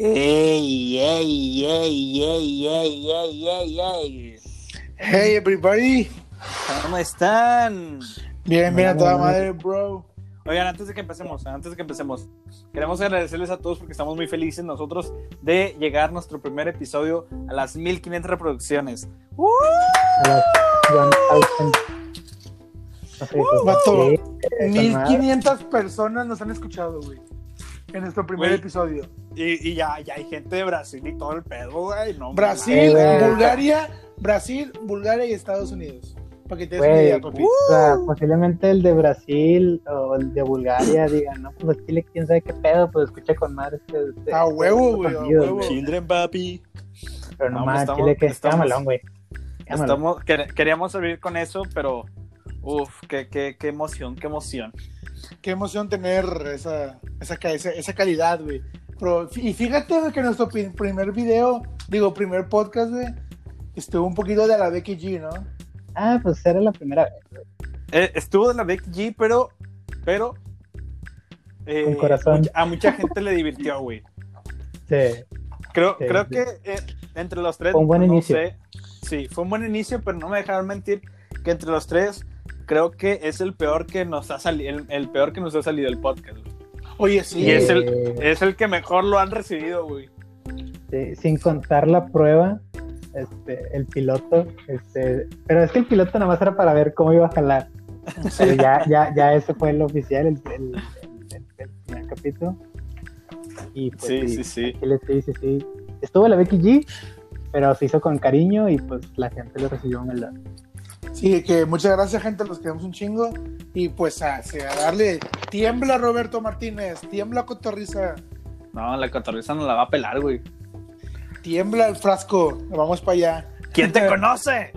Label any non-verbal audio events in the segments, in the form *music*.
Ey, ey, ey, ey, ey, ey, ey, ey. Hey everybody. ¿Cómo están? Bien, bien a toda madre, bro. Oigan, antes de que empecemos, antes de que empecemos, queremos agradecerles a todos porque estamos muy felices nosotros de llegar nuestro primer episodio a las 1500 reproducciones. ¡Uh! a las 1000. No sé, Vato, sí, esa madre. 1500 personas nos han escuchado, güey. En nuestro primer Güey. episodio. Y, y ya, ya hay gente de Brasil y todo el pedo, güey. No, Brasil, Eh, güey. Bulgaria, Brasil, Bulgaria y Estados Unidos. Para que te des una Güey, idea, papi. o sea, posiblemente el de Brasil o el de Bulgaria digan, no, pues Chile, quién sabe qué pedo, pues escucha con madre este. este- A huevo, este a huevo. güey. Children, papi. Pero no más, Chile, que está malón, güey. Estamos, quer- queríamos abrir con eso, pero. Uf, qué, qué, qué emoción, qué emoción. Qué emoción tener esa, esa, esa, esa calidad, güey. Pero, y fíjate güey, que nuestro primer video, digo, primer podcast, güey, estuvo un poquito de la Becky G, ¿no? Ah, pues era la primera vez. güey. Eh, estuvo de la Becky G, pero. Pero. eh, Con corazón. a mucha gente le divirtió, güey. Sí. Creo, Sí, creo sí. que eh, entre los tres. Fue un buen no inicio. sé. Sí, fue un buen inicio, pero no me dejaron mentir que entre los tres. Creo que es el peor que nos ha salido, el, el peor que nos ha salido el podcast. güey. Oye, sí. Y es el, es el que mejor lo han recibido, güey. Sí, sin contar la prueba, este, el piloto, este, pero es que el piloto nada más era para ver cómo iba a jalar. Pero ya, ya, ya ese fue el oficial, el, el, el- el primer capítulo. Y pues Sí, sí, sí. Chile, sí, sí, sí. Estuvo la Becky G, pero se hizo con cariño y pues la gente lo recibió en el Sí, que muchas gracias, gente, los queremos un chingo. Y pues a, a darle, tiembla Roberto Martínez, tiembla Cotorriza, No, la cotorriza no la va a pelar, güey. tiembla el frasco, vamos para allá. ¿Quién te *laughs* conoce?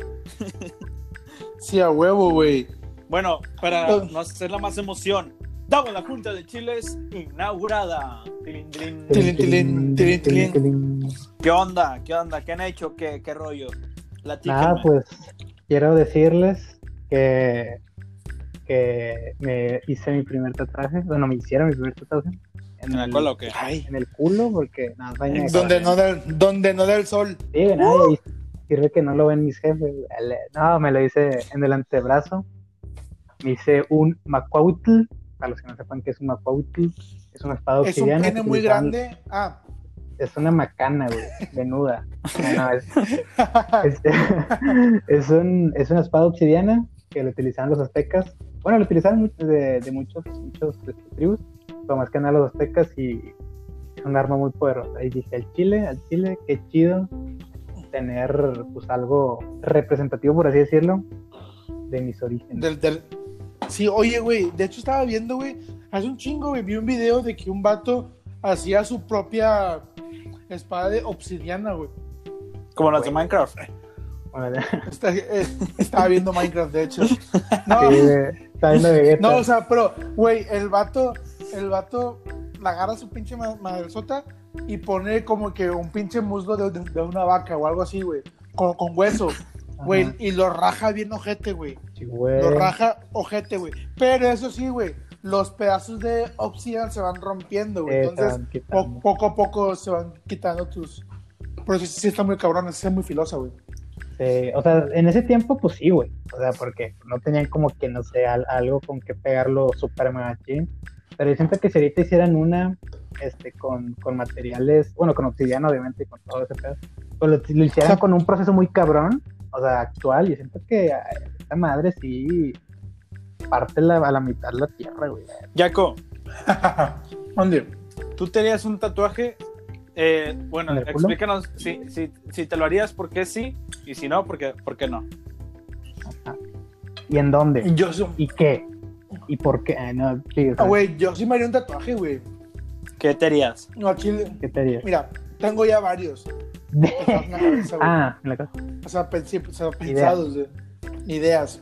Sí, a huevo, güey. Bueno, para no hacer la más emoción, damos la Junta de Chiles inaugurada. Tilín, tilín, tilín. ¿Qué onda? ¿Qué onda? ¿Qué han hecho? ¿Qué, qué rollo? Platíquenme. Ah, pues quiero decirles que, que me hice mi primer tatuaje, bueno, me hicieron mi primer tatuaje en, ¿En la el, cola o qué? Ay, en el culo, porque nada, de- donde no, da, donde no da el sol. Sí, nada, y sirve que no lo ven mis jefes. El- No, me lo hice en el antebrazo. Me hice un macuautl, para los que no sepan qué es un macuautl, es una espada Es un obsidiana. pene muy grande. Ah, Es una macana, güey, venuda. No, es, *laughs* es, *laughs* es un, es una espada obsidiana que lo utilizaban los aztecas. Bueno, lo utilizaban de, de muchos, muchos este, tribus, pero más que nada los aztecas y es un arma muy poderosa. Y dije, al chile, al chile, qué chido tener pues algo representativo, por así decirlo, de mis orígenes. del, del... Sí, oye, güey, de hecho estaba viendo, güey, hace un chingo, güey, vi un video de que un vato hacía su propia espada de obsidiana, güey. Como las de Minecraft. Está- eh, estaba viendo Minecraft, de hecho. No, sí, está viendo Vegeta. no, o sea, pero, güey, el vato, el vato la agarra su pinche ma- madresota y pone como que un pinche muslo de, de- de una vaca o algo así, güey, con, con hueso, güey, y lo raja bien ojete, güey. Sí, güey. Lo raja ojete, güey. Pero eso sí, güey, los pedazos de obsidian se van rompiendo, güey. Entonces, po- poco a poco se van quitando tus... Pero sí, sí está muy cabrón, es muy filosa, güey. Sí, o sea, en ese tiempo, pues sí, güey. O sea, porque no tenían como que, no sé, al- algo con que pegarlo super machín. Pero yo siento que si ahorita hicieran una, este, con, con materiales, bueno, con obsidiana, obviamente, y con todo ese pedo, pues lo, lo hicieran O sea, con un proceso muy cabrón, o sea, actual, yo siento que esta madre sí parte la- a la mitad la tierra, güey. Jaco, *laughs* ¿Dónde? tú te harías un tatuaje. eh, bueno, explícanos si, si, si te lo harías, ¿por qué sí? Y si no, ¿por qué, por qué no? ¿Y en dónde? Yo, sí- ¿Y qué? ¿Y por qué? Ah, no, sí, o sea, ah, güey, yo sí me haría un tatuaje, güey. ¿Qué te harías? No, aquí, ¿qué te harías? mira, tengo ya varios. *laughs* La cabeza, güey. ah, en la casa. O sea, pensé- o sea, pensados, güey. Ideas.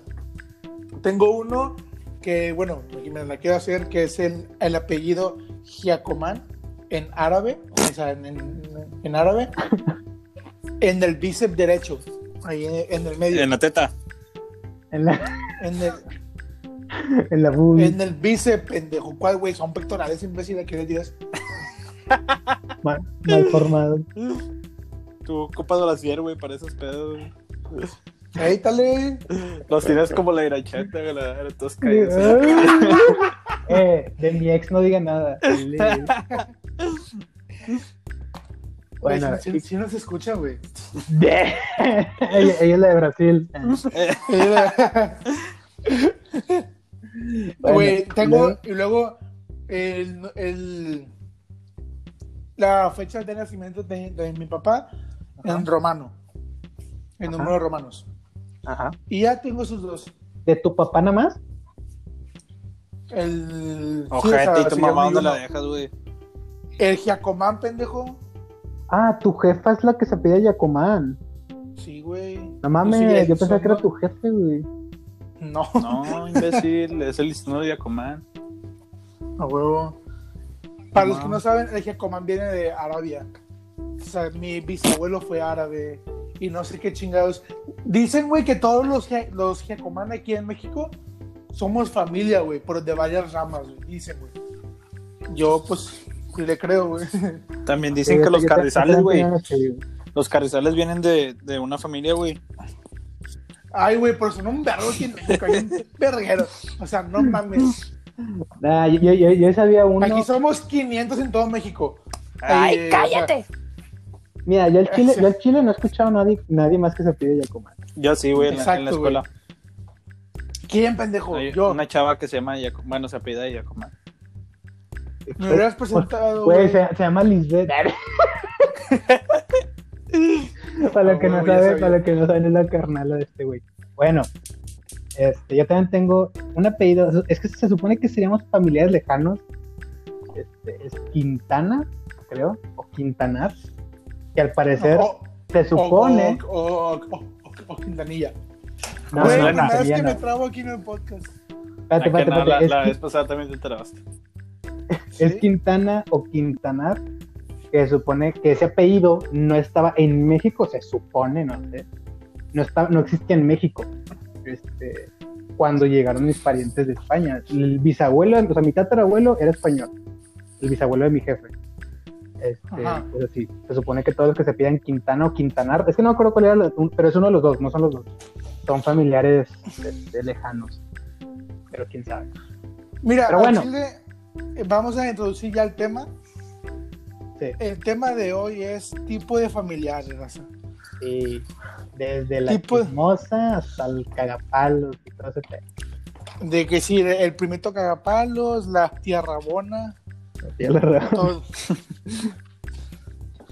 Tengo uno que, bueno, me la quiero hacer, que es el, el apellido Giacoman en árabe, o sea, en, en- en árabe, *laughs* en el bíceps derecho, ahí en, en el medio, En la teta. En la, en el, *laughs* en la boobie. en el bíceps, pendejo, ¿cuál, güey? Son pectorales, imbécil, ¿qué le digas? *laughs* mal, mal formado. Tu ocupas brasier, güey, para esos pedos, dale. Los tienes como la iracheta, güey, la todos caídos. *laughs* eh, de mi ex no diga nada. Bueno, si, si no se escucha, güey. ella, ella es la de Brasil. Bueno, Güey, tengo. Y luego. El, el- la fecha de nacimiento de, de mi papá en romano. En Ajá. números romanos. Ajá. Y ya tengo sus dos. ¿De tu papá nada más? El. sí, o Ojete, sea, y tu sí, mamá, ¿dónde la dejas, güey? El Giacomán, pendejo. Ah, tu jefa es la que se pide Yacomán. Sí, güey. No mames, Pues sí, yo pensaba que era tu jefe, güey. No, No, imbécil, es el listado de Yacomán. a huevo. Para los que no saben, el Giacomán viene de Arabia. O sea, mi bisabuelo fue árabe. Y no sé qué chingados. Dicen, güey, que todos los, los Giacomán aquí en México somos familia, güey, por de varias ramas, güey. Dicen, güey. Yo, pues, le creo, güey. También dicen Sí, que los carrizales, güey. Los carrizales vienen de, de una familia, güey. Ay, güey, por eso no un vergo aquí en México. hay un verguero. O sea, no mames. Ah, yo, yo, sabía uno. Aquí somos 500 en todo México. Ay, Eh, o sea, Mira, yo al *laughs* Chile, yo al Chile no he escuchado a nadie, nadie más que se pide Yacomán. Yo sí, güey, en, la- en la Exacto, escuela. ¿Quién, pendejo? Hay Yo. una chava que se llama Yacomán, bueno, se apellida Yacomán. Me hubieras presentado, Güey, se, se llama Lisbeth. *laughs* para lo que no saben, sabía. para lo que no saben es la carnala de este güey. Bueno, este, yo también tengo un apellido, es que se supone que seríamos familiares lejanos. Este, es Quintana, creo, o Quintanar, que al parecer O- se supone. O, o, o- o- o Quintanilla. No, Güey, no, vez que me trabo aquí en el podcast. Espérate, Ah, espérate, no, espérate, la, es vez pasada también te trabaste. *laughs* es ¿Sí? Quintana o Quintanar, que se supone que ese apellido no estaba en México, se supone, no sé, no, estaba, no existía en México este, cuando llegaron mis parientes de España. El bisabuelo, o sea, mi tatarabuelo era español, el bisabuelo de mi jefe. Este, pero sí, se supone que todos los que se pidan Quintana o Quintanar, es que no me acuerdo cuál era, pero es uno de los dos, no son los dos, son familiares este, lejanos, pero quién sabe. Mira, Pero al bueno. Chile, eh, vamos a introducir ya el tema. Sí. El tema de hoy es tipo de familiares, raza. Sí, desde la Tipo- chismosa hasta el cagapalos y todo ese. De que sí, el primito cagapalos, la tía rabona, Sí, la verdad. todo.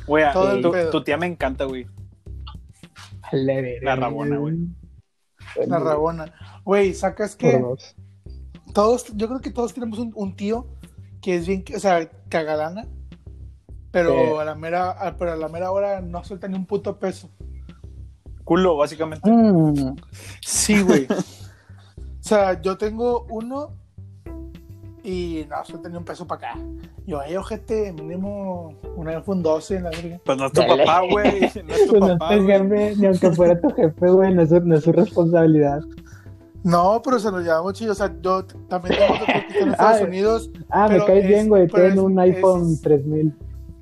Güey, a- Todo el tu, pedo. tu tía me encanta, güey. La rabona, güey. La rabona. Güey, sacas que dos. todos, yo creo que todos tenemos un, un tío que es bien, o sea, cagalana, pero Sí. a la mera, a- pero a la mera hora no suelta ni un puto peso. Culo, básicamente. Mm, Sí, güey. o sea, yo tengo uno y no suelta ni un peso para acá. Yo, ay, ojete, mínimo un iPhone 12 en la verga. Pues no es tu Dale. papá, güey. *laughs* No es tu pues no papá, es güey. jefe, ni aunque fuera tu jefe, güey, no es, su- no es su responsabilidad. No, pero se lo llevamos chido. O sea, yo también tengo que en *laughs* Estados Ah, Unidos, Ah, me caes es- bien, güey, es- un iPhone es- 3000.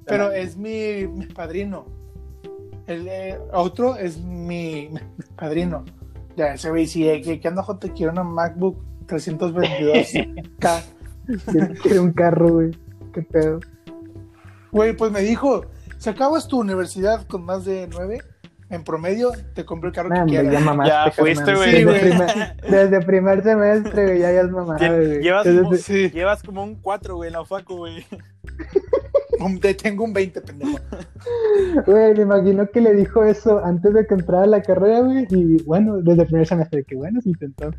pero es mi, mi padrino. El eh, otro es mi, mi padrino. Ya, ese güey, sí, eh, que, que anda, jote, quiero una MacBook 322K. *laughs* *laughs* Quiero un carro, güey. Qué pedo. Güey, pues me dijo, si acabas tu universidad con más de 9 en promedio, te compro el carro Nah, que quieras. ya mamaste, Ya fuiste, güey. Sí, Desde, güey. primer, *laughs* desde primer semestre, güey, ya hayas mamado, güey. Llevas, Desde- como, Sí. llevas como un 4, güey, en la facu, güey. *laughs* Te tengo un 20, pendejo. Güey, me imagino que le dijo eso antes de que entrara a la carrera, güey. Y bueno, desde el primer semestre, que bueno, se intentó.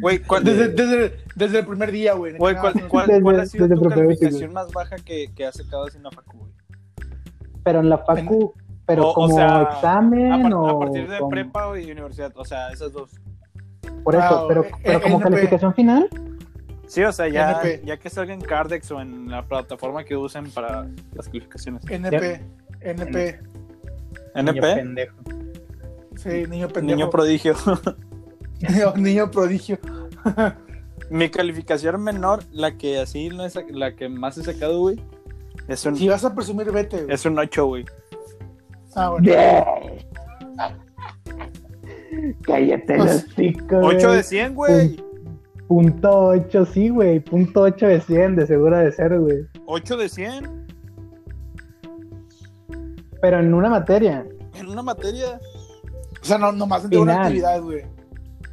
Güey, ¿cuál, Desde, desde, desde el primer día, güey. güey, ¿cuál, cuál- Desde- cuál ha sido desde tu calificación más baja que, que has sacado en la facu, güey? Pero en la facu, pero O- o como sea, examen A, par- o. a partir de como- prepa y universidad, o sea, esas dos. Por eso, Ah, pero, eh, pero eh, como NP. calificación final. Sí, o sea, ya, NP. ya que salga en Cardex o en la plataforma que usen para las calificaciones. NP, NP. Niño ¿NP? pendejo. Sí, niño pendejo. Niño prodigio. *laughs* *laughs* niño, niño prodigio. *laughs* Mi calificación menor, la que así, no es la que más he sacado, güey, es un, Si vas a presumir, vete, güey. es un 8, güey. Ah, bueno. Cállate Pues, los chicos. 8 de 100, güey. Punto 8, sí, güey. Punto 8 de 100, de seguro de ser, güey. 8 de 100 Pero en una materia. en una materia. O sea, no, nomás entre una actividad, güey.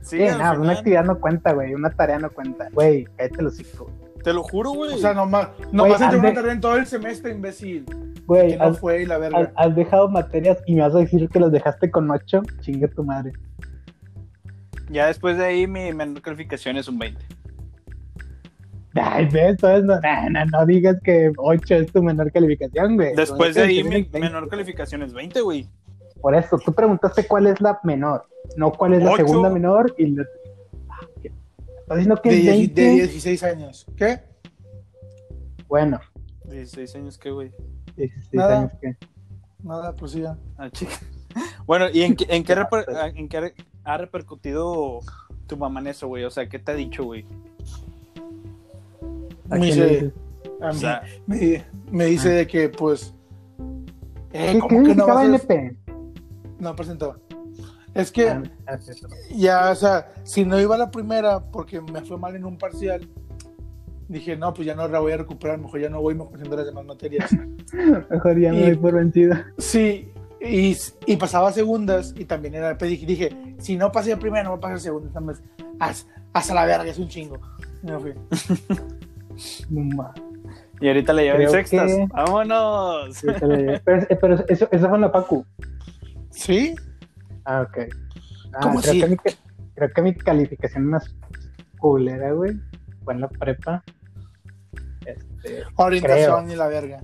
Sí, una actividad no cuenta, güey. Una tarea no cuenta. Güey, cállate los chicos. Te lo juro, güey. O sea, nomás, nomás entre una tarea en todo el semestre, imbécil. Güey, Que no has, fue y la verga. has dejado materias y me vas a decir que los dejaste con 8. Chingue tu madre. Ya después de ahí mi menor calificación es un 20. Ay, ves, no, no, no, no digas que 8 es tu menor calificación, güey. Después de ahí mi es 20. menor calificación es 20, güey. Por eso, tú preguntaste cuál es la menor, no cuál es la Ocho. segunda menor y la... Ah, ¿qué? ¿Estás diciendo que De, es die- 20? de 16 años. ¿Qué? Bueno, 16 años, ¿qué, güey? 16 Nada. años que... Nada, pues prosiga. Ah, chica. *laughs* Bueno, ¿y en qué, en qué, *laughs* reper- en qué ha repercutido tu mamá en eso, güey? O sea, ¿qué te ha dicho, güey? ¿A Me dice, a O mí- sea, me, me dice de que, pues. Eh, ¿Qué, ¿Cómo qué que no vas a.? NP? No presentó. Es que Ah, ya, o sea, si no iba a la primera porque me fue mal en un parcial, dije, no, pues ya no la voy a recuperar, mejor ya no voy, mejor haciendo las demás materias. *laughs* Mejor ya me Y- doy por vencido. Sí, y, y pasaba segundas y también era el dije, dije, si no pasé a primera, no voy a pasar a segunda. Entonces, haz- hasta la verga, es un chingo. Y me fui. *laughs* Y ahorita le llevan Creo sextas. que- ¡Vámonos! Pero, eh, pero eso, eso fue en la Pacu. ¿Sí? Ah, ok. Ah, ¿Cómo creo así? Que mi, creo que mi calificación más culera, güey, fue en la prepa. Este, Orientación y la verga.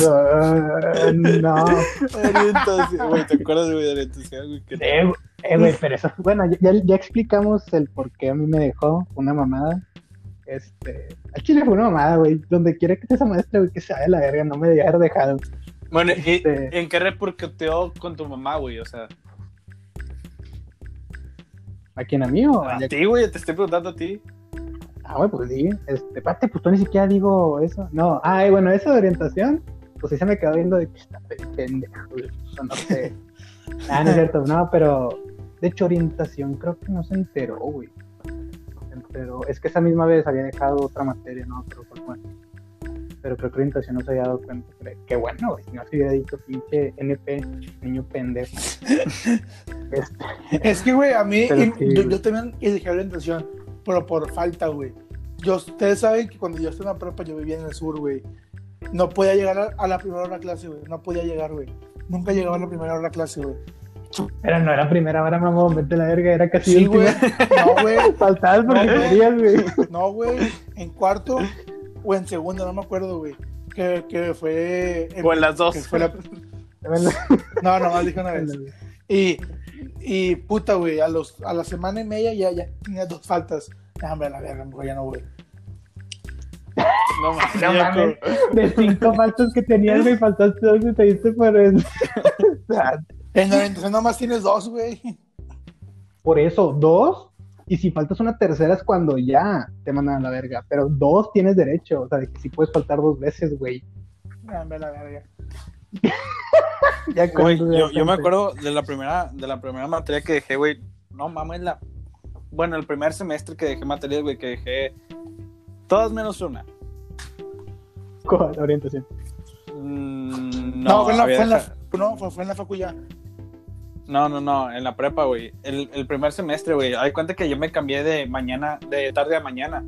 no, no. *laughs* Orientación, güey, ¿te acuerdas de orientación, güey? Que- Eh, eh, güey, pero eso, bueno, ya, ya explicamos el por qué a mí me dejó una mamada. Este, al chile fue una mamada, güey. Donde quiera que esté esa maestra, güey, que se vaya la verga, no me debía haber dejado. Bueno, ¿y Este- en qué repercutió con tu mamá, güey? O sea, ¿A quién a mí o a a ti, güey, te estoy preguntando a ti. Ah, güey, pues sí. Este, pate, pues tú ni siquiera digo eso. No, ay, bueno, eso de orientación, pues sí se me quedó viendo de que está pe- pendejo, güey. No sé. *laughs* ah, no es cierto, no, pero de hecho, orientación creo que no se enteró, güey. Se enteró. Es que esa misma vez había dejado otra materia, no, pero pues bueno. Pero creo que orientación no se había dado cuenta. Pero Qué bueno, güey. Si no se hubiera dicho pinche NP, niño pendejo. *laughs* Este, Es que, güey, a mí, Pero y- sí, yo, también dejé orientación, pero por falta, güey. Yo, ustedes saben que cuando yo estaba en la prepa, yo vivía en el sur, güey. No podía llegar a, a la primera hora de clase, güey. No podía llegar, güey. Nunca llegaba a la primera hora de clase, güey. pero no era primera hora, mamón, vete la verga, era casi Sí, última. güey. No, güey. *laughs* Faltabas porque No, güey. No, güey. En cuarto o en segundo, no me acuerdo, güey. Que, que fue. O en las dos. que fue la- *laughs* No, nomás dije una vez. Y, y puta, güey, a, los, a la semana y media ya, ya tenía dos faltas. Ah, hombre, la verga, mejor ya no voy. No *laughs* mames. No mames. De cinco faltas que tenías, güey, faltaste dos y te diste por eso. *laughs* En nomás tienes dos, güey. Por eso, dos. Y si faltas una tercera es cuando ya te mandan a la verga. Pero dos tienes derecho. O sea, de que sí puedes faltar dos veces, güey. A la verga. Ya Güey, yo, yo me acuerdo de la primera, de la primera materia que dejé, güey. No mames, la. Bueno, el primer semestre que dejé materias, güey, que dejé. Todas menos una. La orientación. Mm, No, no, fue, en la, fue, en la, dejado- no fue, fue en la facu ya. No, no, no, en la prepa, güey. El, el primer semestre, güey. Hay cuenta que yo me cambié de mañana, de tarde a mañana.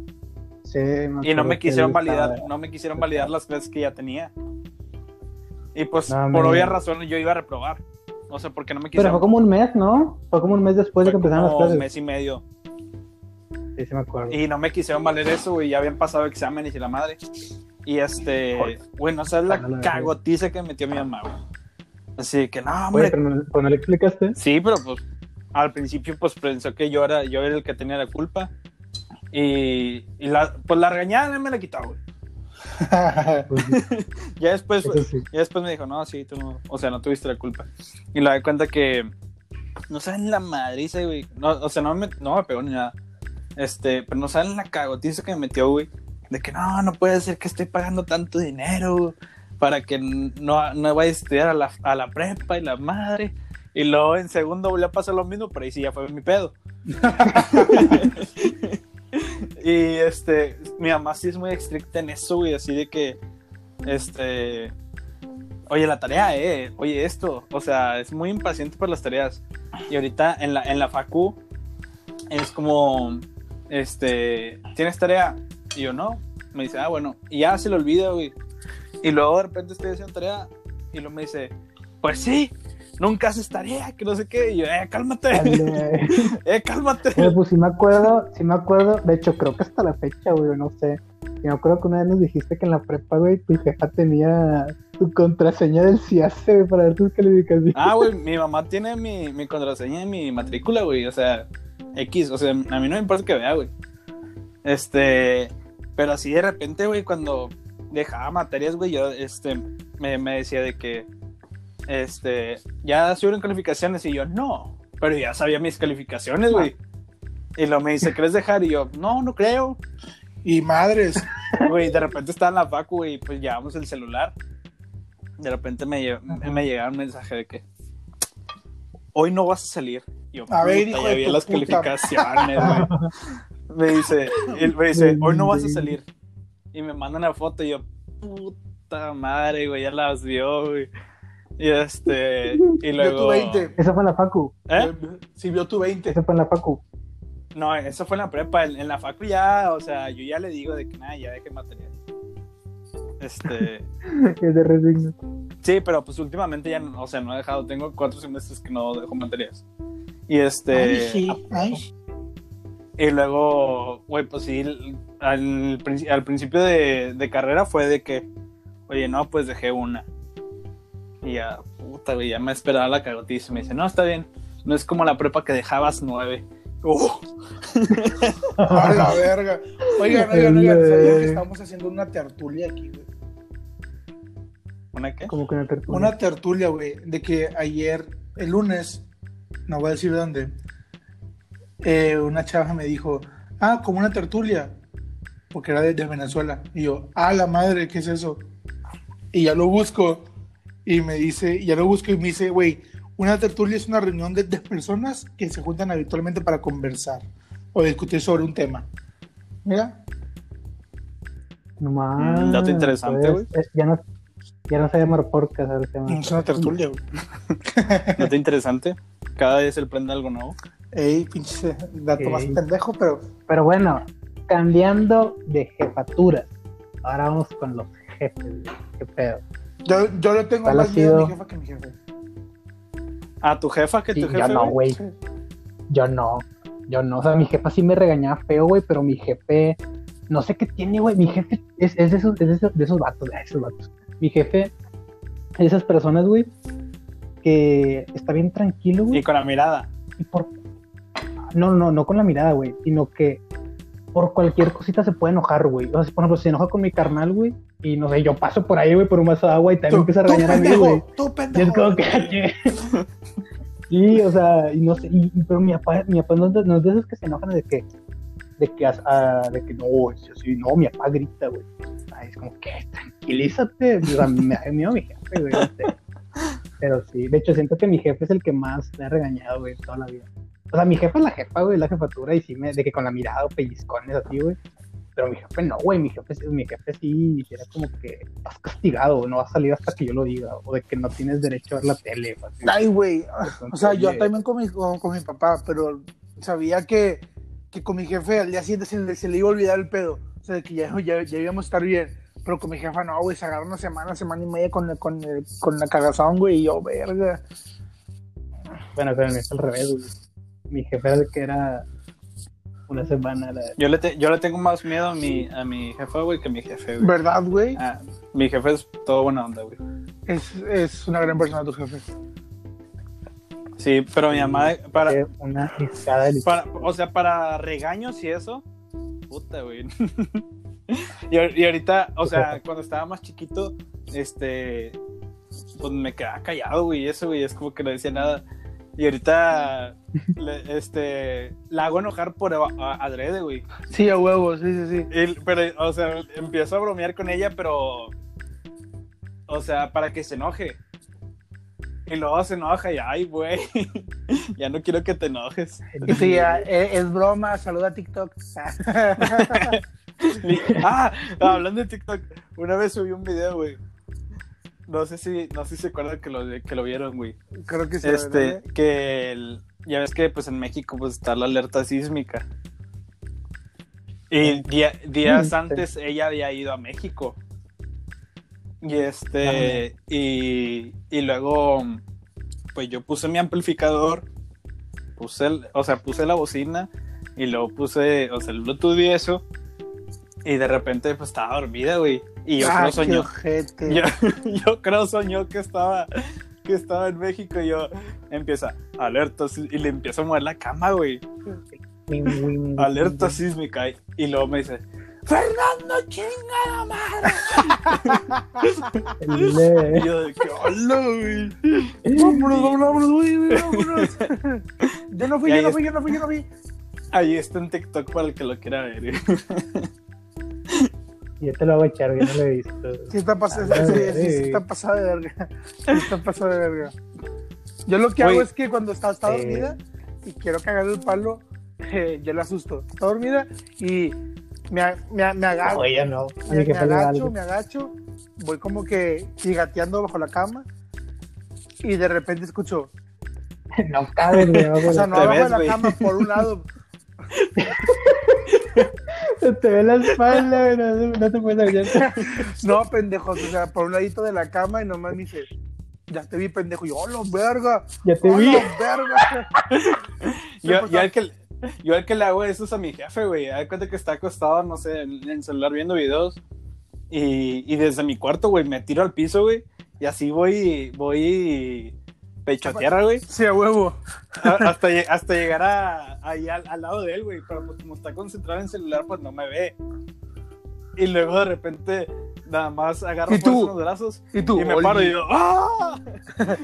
Sí, Y no me quisieron validar, estaba- no me quisieron validar las clases que ya tenía. Y pues, No, por me- obvias razones, yo iba a reprobar. O sea, porque no me Pero quisieron. fue como un mes, ¿no? Fue como un mes después de que empezaron las clases. un mes y medio. Sí, sí me acuerdo. Y no me quisieron valer eso, güey. Ya habían pasado exámenes y la madre. Y este, güey, no sabes la cagotiza que metió mi mamá, güey. Así que, no, Oye, hombre. pero no, pues no le explicaste. Sí, pero pues al principio pues pensó que yo era, yo era el que tenía la culpa. Y, y la, pues la regañada me la quitó, güey. *laughs* Pues, *laughs* Ya después, sí. ya después me dijo, no, sí, tú no, o sea, no tuviste la culpa. Y la de cuenta que, no saben la madriza, güey. No, o sea, no me, no me pegó ni nada. Este, pero no saben la cagotiza que me metió, güey. De que no, no puede ser que esté pagando tanto dinero para que no, no vaya a estudiar a la, a la prepa y la madre. Y luego en segundo volvió a pasar lo mismo, pero ahí sí ya fue mi pedo. *laughs* *laughs* y este, mi mamá sí es muy estricta en eso, güey, así de que, este, oye, la tarea, eh, oye, esto, o sea, es muy impaciente por las tareas. Y ahorita en la, en la facu es como, este, ¿tienes tarea? Y yo, no. Me dice, ah, bueno, y ya se lo olvida, güey. Y luego de repente estoy haciendo tarea y luego me dice, pues sí, nunca haces tarea, que no sé qué. Y yo, eh, cálmate. *laughs* eh, cálmate. pues sí me acuerdo, sí me acuerdo. De hecho, creo que hasta la fecha, güey, no sé. Y me acuerdo que una vez nos dijiste que en la prepa, güey, tu jefa tenía tu contraseña del CIACE, güey, para ver tus calificaciones. Ah, güey, mi mamá tiene mi, mi contraseña en mi matrícula, güey. O sea, X, o sea, a mí no me importa que vea, güey. Este, pero así de repente, güey, cuando dejaba materias, güey, yo, este, me, me decía de que, este, ya subieron calificaciones y yo, no, pero ya sabía mis calificaciones, güey. Y lo me dice, ¿crees dejar? Y yo, no, no creo. Y madres. *laughs* Güey, de repente estaba en la facu, güey, pues llevamos el celular. De repente me, me llegaba un mensaje de que hoy no vas a salir. Y yo, a ver, hijo ya vi las calificaciones, güey. *laughs* Me dice, él me dice, hoy no vas a salir. Y me manda una foto y yo, puta madre, güey, ya las vio, güey. Y este, y luego... Vio tu 20. Esa fue en la facu. ¿Eh? Sí, vio tu 20. Esa fue en la facu. No, eso fue en la prepa. En, en, la facu ya, o sea, yo ya le digo de que nada, ya deje material. Este. que se resigna. Sí, pero pues últimamente ya, o sea, no he dejado. Tengo cuatro semestres que no dejo materias. Y este. Ay, sí. Ay. Y luego, güey, pues sí, al, al principio de, de, carrera fue de que, oye, no, pues dejé una. Y ya, puta, güey, ya me esperaba la cagotiza. Y me dice, no, está bien. No es como la prepa que dejabas nueve. Uh. *laughs* A la verga. Oigan, oigan, oigan, ¿sabían que estamos haciendo una tertulia aquí, güey? ¿Una qué? ¿Cómo que una tertulia? Una tertulia, güey, de que ayer, el lunes, no voy a decir dónde, eh, una chava me dijo, ah, como una tertulia, porque era de, de, Venezuela. Y yo, ah, la madre, ¿qué es eso? Y ya lo busco, y me dice, ya lo busco y me dice, güey, una tertulia es una reunión de, de, personas que se juntan habitualmente para conversar o discutir sobre un tema. Mira. No más. Dato interesante, güey. Ya, no, ya no se llama podcast, se llama. Es una tertulia, güey. *laughs* Dato interesante. Cada día se le prende algo nuevo. Ey, pinche dato Ey. más pendejo, pero. Pero bueno, cambiando de jefaturas. Ahora vamos con los jefes, güey. Qué pedo. Yo, yo le tengo más miedo a mi jefa que a mi jefe. ¿A tu jefa que Sí, tu yo jefe? no, güey. Yo no. Yo no. O sea, mi jefa sí me regañaba feo, güey, pero mi jefe. No sé qué tiene, güey. Mi jefe es, es, de, esos, es de, esos, de esos vatos, de esos vatos. Mi jefe es de esas personas, güey, que está bien tranquilo, güey. Y con la mirada. Y por... No, no, no con la mirada, güey, sino que por cualquier cosita se puede enojar, güey. O sea, por ejemplo, se enoja con mi carnal, güey, y no sé, yo paso por ahí, güey, por un vaso de agua y también empieza a regañar a mí, güey. Tú, Y es como que. *laughs* Sí, o sea, y no sé, y, pero mi papá, mi papá no, es de- no es de esos que se enojan de que, de que, ah, de que no, es así, no, mi papá grita, güey. Es como que, tranquilízate, o sea, me da miedo mi jefe, güey, sé. Pero sí, de hecho, siento que mi jefe es el que más le ha regañado, güey, toda la vida. O sea, mi jefa es la jefa, güey, la jefatura, y sí me, de que con la mirada o pellizcones así, güey. Pero mi jefe no, güey, mi jefe, sí- mi jefe sí era como que estás castigado, no vas a salir hasta que yo lo diga, o de que no tienes derecho a ver la tele, así. Ay, güey. O sea, yo también con mi, con, con mi papá, pero sabía que, que con mi jefe al día siguiente se le, se le iba a olvidar el pedo. O sea, que ya, ya, ya íbamos a estar bien. Pero con mi jefa no, güey, se agarró una semana, semana y media con, con, con la cagazón, güey, y yo, verga. Bueno, pero es al revés, güey. Mi jefe era el que era una semana. La... Yo le, te- yo le tengo más miedo a mi, a mi jefa, güey, que a mi jefe, güey. ¿Verdad, güey? Ah, mi jefe es todo buena onda, güey. Es, es una gran persona tu jefe. Sí, pero mi mamá, para, Una para, o sea, para regaños y eso, puta, güey. *laughs* y, y ahorita, o sea, *laughs* cuando estaba más chiquito, este, pues me quedaba callado, güey, y eso, güey, es como que no decía nada. Y ahorita, le- este, la hago enojar por a- a- adrede, güey. Sí, a huevos, sí, sí, sí. Y- pero, o sea, empiezo a bromear con ella, pero, o sea, para que se enoje. Y luego se enoja y, ay, güey, *laughs* ya no quiero que te enojes. Sí, ya, *laughs* eh, es broma, saluda a TikTok. *laughs* Ah, hablando de TikTok, una vez subí un video, güey. No sé si, no sé si se acuerdan que lo, que lo vieron, güey. Creo que sí. Este, que el- ya ves que pues en México pues está la alerta sísmica. Y día- días Sí. antes ella había ido a México. Y este, y, y luego pues yo puse mi amplificador, puse el, o sea, puse la bocina y luego puse, o sea, el Bluetooth y eso. Y de repente pues estaba dormida, güey. Y yo Ah, creo qué soñó, yo, *laughs* yo creo soñó que estaba que estaba en México y yo empieza alerta y le empiezo a mover la cama, güey. Alerta sísmica y, luego me dice Fernando chingada madre. *laughs* Y yo de que hola, güey. *laughs* Vámonos, vámonos, güey, vámonos. Yo no fui, yo no fui, yo no fui, yo no fui. Ahí está en TikTok para el que lo quiera ver. Yo te lo hago echar, yo no lo he visto. *laughs* Sí está pasado, Ah, sí, sí, sí. está pasado de verga. Sí está pasado de verga. Yo lo que hago es que cuando está, está dormida y quiero cagarle el palo, *laughs* eh, yo la asusto. Está dormida y me, a- me, a- me agacho. No, ella no. A me, me agacho, algo. me agacho, voy como que gigateando bajo la cama y de repente escucho, *laughs* No cabes, güey. o sea, no abajo de la cama, por un lado, la- Te ve la espalda, güey. No, no te puedes agachar. *laughs* no, pendejos, o sea, por un ladito de la cama y nomás me dice, ya te vi, pendejo, y yo, ¡oh, la verga! Ya te ¡Oh, vi. verga! *laughs* Yo, *laughs* yo al que, yo al que le hago eso es a mi jefe, güey. Da cuenta que está acostado, no sé, en en el celular viendo videos. Y, y desde mi cuarto, güey, me tiro al piso, güey. Y así voy, voy pecho a tierra, güey. Sí, a huevo. A- hasta, hasta llegar a, ahí al, al lado de él, güey. Pero pues como está concentrado en el celular, pues no me ve. Y luego de repente nada más agarro ¿Y tú? los brazos Y tú, y me "Oli". paro y digo ¡Ah! *laughs*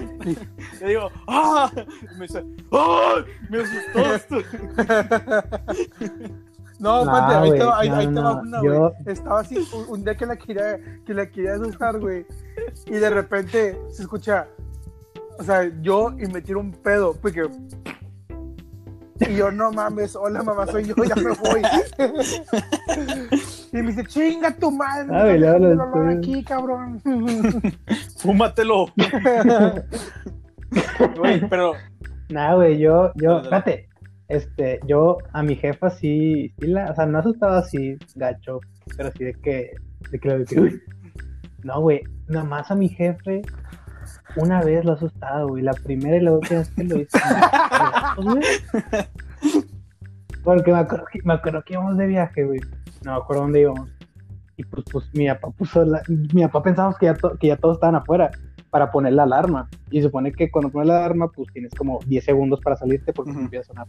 y digo ¡Ah! Y me dice ¡Ay! Me asustaste. No, No, espérate, ahí te ahí, no, te va una, güey. yo- Estaba así, un, un día que la quería, que la quería asustar, güey. Y de repente se escucha, o sea, yo y me tiro un pedo, porque... Y yo, no mames, hola mamá, soy yo, ya me voy. *laughs* y me dice, chinga tu madre, Ah, no me lo olor descubrí. aquí, cabrón. *laughs* ¡Fúmatelo! *laughs* Güey, pero Nah, güey, yo, yo, espérate, este, yo a mi jefa sí, sí la, o sea, no asustaba así, gacho, pero sí de que, de que lo de que, uy. No, güey, nada más a mi jefe una vez lo he asustado, güey, la primera y la última vez que lo hice. *laughs* Porque me acuerdo, que, me acuerdo que íbamos de viaje, güey, no me acuerdo dónde íbamos. Y pues, pues mi papá puso la, mi papá pensamos que ya, to- que ya todos estaban afuera para poner la alarma. Y se supone que cuando pones la alarma, pues tienes como 10 segundos para salirte porque Ujú. empieza a sonar.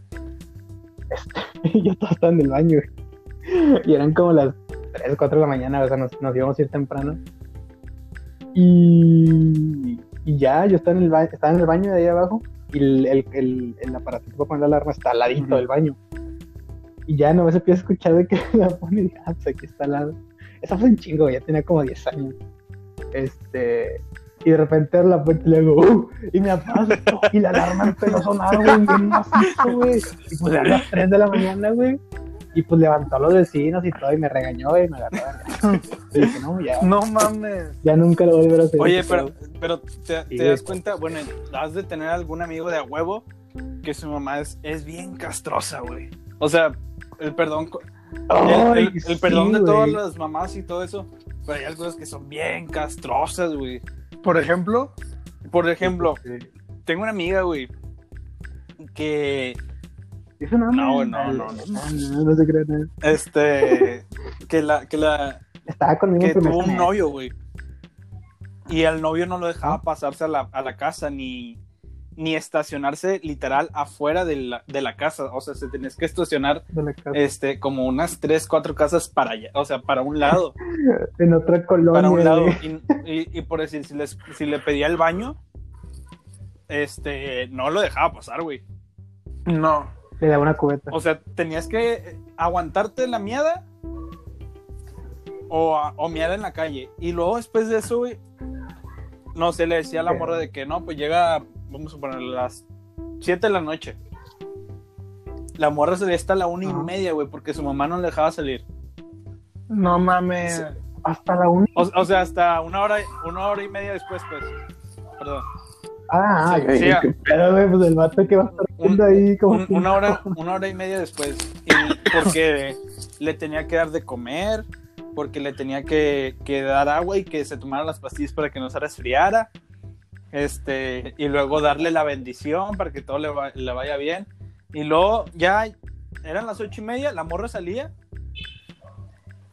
Este, y *laughs* yo todos estaban en el baño, güey. Y eran como las 3, 4 de la mañana, o sea, nos, nos íbamos a ir temprano. Y, y ya, yo estaba en, el ba- estaba en el baño de ahí abajo y el, el, el, el aparatito para poner la alarma está al ladito del baño. Y ya no se empieza a escuchar de que *laughs* la pone y ah, pues aquí está al lado. Eso fue un chingo, ya tenía como 10 años. Este, y de repente la puerta y le digo, "Uh", y me asustó, y la alarma empezó a sonar, güey, bien macizo, güey. Y pues eran las 3 de la mañana, güey. Y pues levantó a los vecinos y todo, y me regañó, y me agarró. *laughs* Y dije, no, ya, no mames. ya nunca lo voy a hacer. Oye, pero, pedo". pero te, Sí, te das cuenta, bueno, has de tener algún amigo de a huevo que su mamá es, es bien castrosa, güey. O sea, el perdón, el, sí, perdón de todas las mamás y todo eso, pero hay algunas que son bien castrosas, güey. Por ejemplo, Por ejemplo, Sí. tengo una amiga, güey, que, Eso no, No, no, no, no, no, se nada. este, que la, que la, Estaba conmigo que tuvo un novio, güey. Y al novio no lo dejaba pasarse a la, a la casa ni, ni estacionarse literal afuera de la, de la casa. O sea, se tenés que estacionar este, como unas tres, cuatro casas para allá, o sea, para un lado. *laughs* en otra colonia. para un lado. *laughs* Y, y- y por decir, si, les- si le pedía el baño, este, no lo dejaba pasar, güey. No. Le daba una cubeta. O sea, tenías que aguantarte la miada o, o miada en la calle. Y luego después de eso, güey, no se le decía a la morra de que no, pues llega, vamos a poner las 7 de la noche. La morra salía hasta la una y media, güey, porque su mamá no le dejaba salir. No mames. Sí. Hasta la una. O, o sea, hasta una hora, una hora y media después, pues. Perdón. Ah, Sí, güey, sí, *laughs* pedo, güey, pues el vato que va a estar Un- ahí como Un- una hora, *laughs* una hora y media después. Y porque le tenía que dar de comer, porque le tenía que, que dar agua y que se tomara las pastillas para que no se resfriara. Este, y luego darle la bendición para que todo le, va- le vaya bien. Y luego ya eran las ocho y media, la morra salía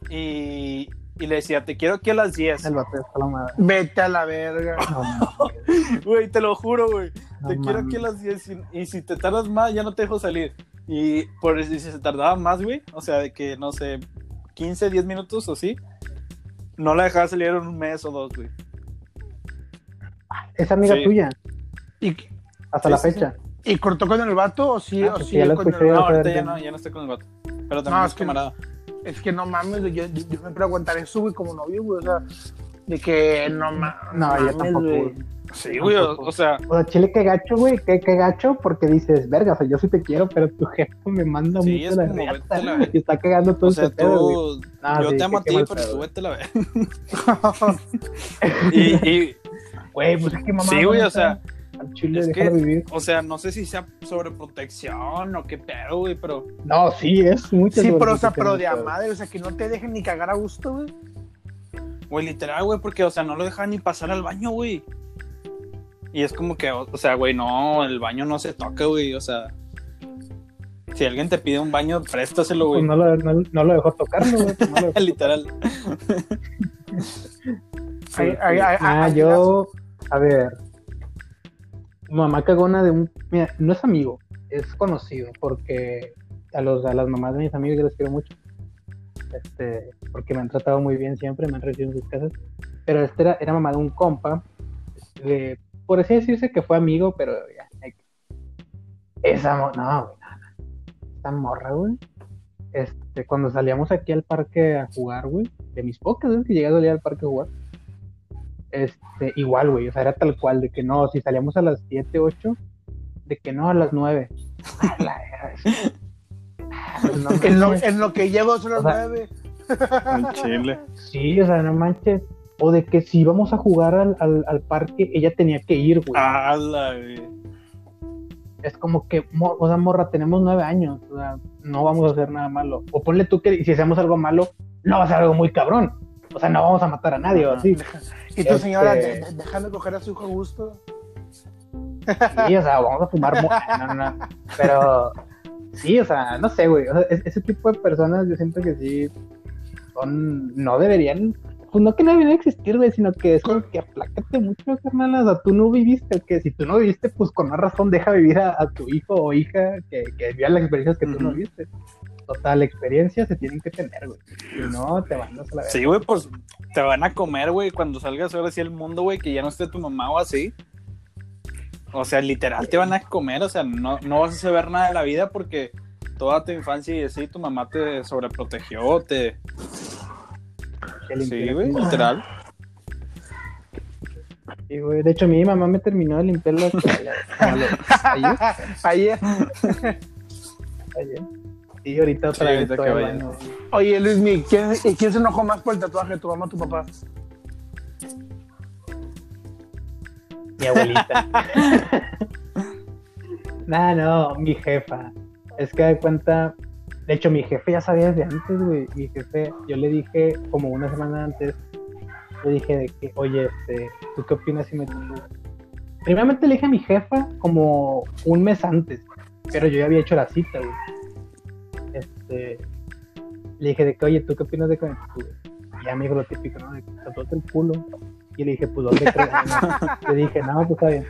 y, y le decía, te quiero aquí a las 10. el vato está la madre. Vete a la verga. *laughs* No, *laughs* Güey, te lo juro, güey. no te quiero aquí a las 10 y, y si te tardas más ya no te dejo salir. Y por eso si se tardaba más, güey, o sea, de que no sé, 15, 10 minutos o sí, no la dejaba salir en un mes o dos, güey. Es amiga Sí. tuya, ¿Y, hasta Sí, la sí, fecha. y cortó con el vato o sí? Ah, o pues sí ya lo el. No, ahorita ya no, ya no estoy con el vato. Pero No, también es es que- camarada. Es que no mames, yo, yo, yo me preguntar eso, güey, como novio, güey. O sea, de que no, ma- No, yo mames, tampoco. güey. Sí, güey, o, o sea, O sea, Chile, qué gacho, güey, qué, qué gacho, porque dices, verga, o sea, yo sí te quiero, pero tu jefe me manda Sí, mucho es la como, riata vete a la verga. y está cagando todo o sea, pedo, yo sí, te amo a ti, pero tú güey. vete la verga. *laughs* Y, y, Güey, pues es que mamá. sí, güey, o sea, Al Chile, es que- vivir. o sea, no sé si sea sobreprotección o qué pedo, güey, pero No, sí, es mucho. Sí, pero, o sea, pero de a madre, o sea, que no te dejen ni cagar a gusto, güey. Güey, literal, güey, porque, o sea, no lo dejan ni pasar al baño, güey. Y es como que, o, sea, güey, no, el baño no se toca, güey, o sea. Si alguien te pide un baño, préstaselo, Pues güey. no lo, no, no lo dejó tocarlo, güey. pues no *laughs* dejó literal. Ay, ay, ay, Ah, ay, yo, a ver, mamá cagona de un, mira, no es amigo, es conocido, porque a los, a las mamás de mis amigos yo les quiero mucho, este, porque me han tratado muy bien siempre, me han recibido en sus casas, pero este era, era mamá de un compa, de, por así decirse que fue amigo, pero ya, esa, no, güey, no. esa morra, güey, este, cuando salíamos aquí al parque a jugar, güey, de mis pocas veces que llegué a salir al parque a jugar, este, igual, güey, o sea, era tal cual, de que no, si salíamos a las 7, 8, de que no, a las 9. *laughs* A la verga. No En lo, en lo que llevo son las O sea, nueve. En Chile. Sí, o sea, no manches. O de que si íbamos a jugar al, al, al parque, ella tenía que ir, güey. Güey. Es como que, o sea, morra, tenemos nueve años, o sea, no vamos a hacer nada malo. O ponle tú que si hacemos algo malo, no va a ser algo muy cabrón. O sea, no vamos a matar a nadie o así. *laughs* Y tu señora Este- de- de- dejando coger a su hijo a gusto. Sí, o sea, vamos a fumar. *laughs* No, no, no. Pero sí, o sea, no sé, güey. O sea, es- ese tipo de personas yo siento que sí son, no deberían, pues no que no deberían existir, güey, sino que es como que aplácate mucho, carnal. O sea, tú no viviste, que si tú no viviste, pues con más razón deja vivir a, a tu hijo o hija que, que viva las experiencias que tú no Ujú. Total, experiencias se tienen que tener, güey. Si no, te mandas a la. Sí, güey, pues te van a comer, güey, cuando salgas ahora sí al mundo, güey, que ya no esté tu mamá o así. O sea, literal te van a comer, o sea, no, no vas a saber nada de la vida porque toda tu infancia y así tu mamá te sobreprotegió, te... Sí, güey, literal. Sí, güey. De hecho, mi mamá me terminó de limpiar las ayer. Ayer. Ayer. Sí, ahorita otra Sí, vez ahorita que al vaya. baño. Oye, Luismi, ¿quién, y ¿quién se enojó más por el tatuaje? ¿Tu mamá o tu papá? Mi abuelita. *laughs* nah, no, mi jefa. Es que de cuenta. De hecho, mi jefe ya sabía desde antes, güey. Mi jefe, yo le dije como una semana antes, le dije de que, oye, este, ¿tú qué opinas si me tatúo? Primeramente le dije a mi jefa como un mes antes, pero yo ya había hecho la cita, güey. Este, le dije de que, oye, ¿tú qué opinas de tatúe? Y ya me dijo lo típico, ¿no? De que el culo. Y le dije, pues, ¿dónde crees? *laughs* le dije, no, pues está bien.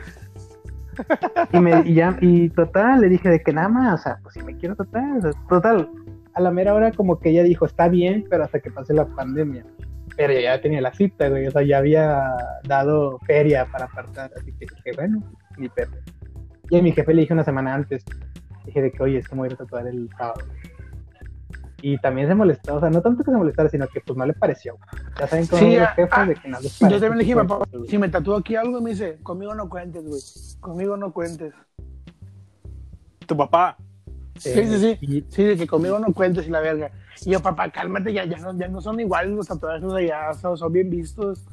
Y, me, y ya, y total, le dije de que nada más, o sea, pues si me quiero tratar, o sea, total, a la mera hora como que ella dijo, está bien, pero hasta que pase la pandemia. pero yo ya tenía la cita, güey, o sea, ya había dado feria para apartar, así que dije, bueno, mi perro. Y a mi jefe le dije una semana antes, dije de que, oye, es que me voy a tatuar el sábado. Y también se molestó, o sea, no tanto que se molestara, sino que pues no le pareció. Ya saben cómo Sí, los ah, jefes ah, de que no les Yo también le dije, papá, güey. si me tatúo aquí algo, me dice, conmigo no cuentes, güey. Conmigo no cuentes. Tu papá. Sí, sí, sí. Y- Sí, de que conmigo no cuentes y la verga. Y yo, papá, cálmate, ya, ya, no, ya no son iguales los tatuajes de allá, son, son bien vistos.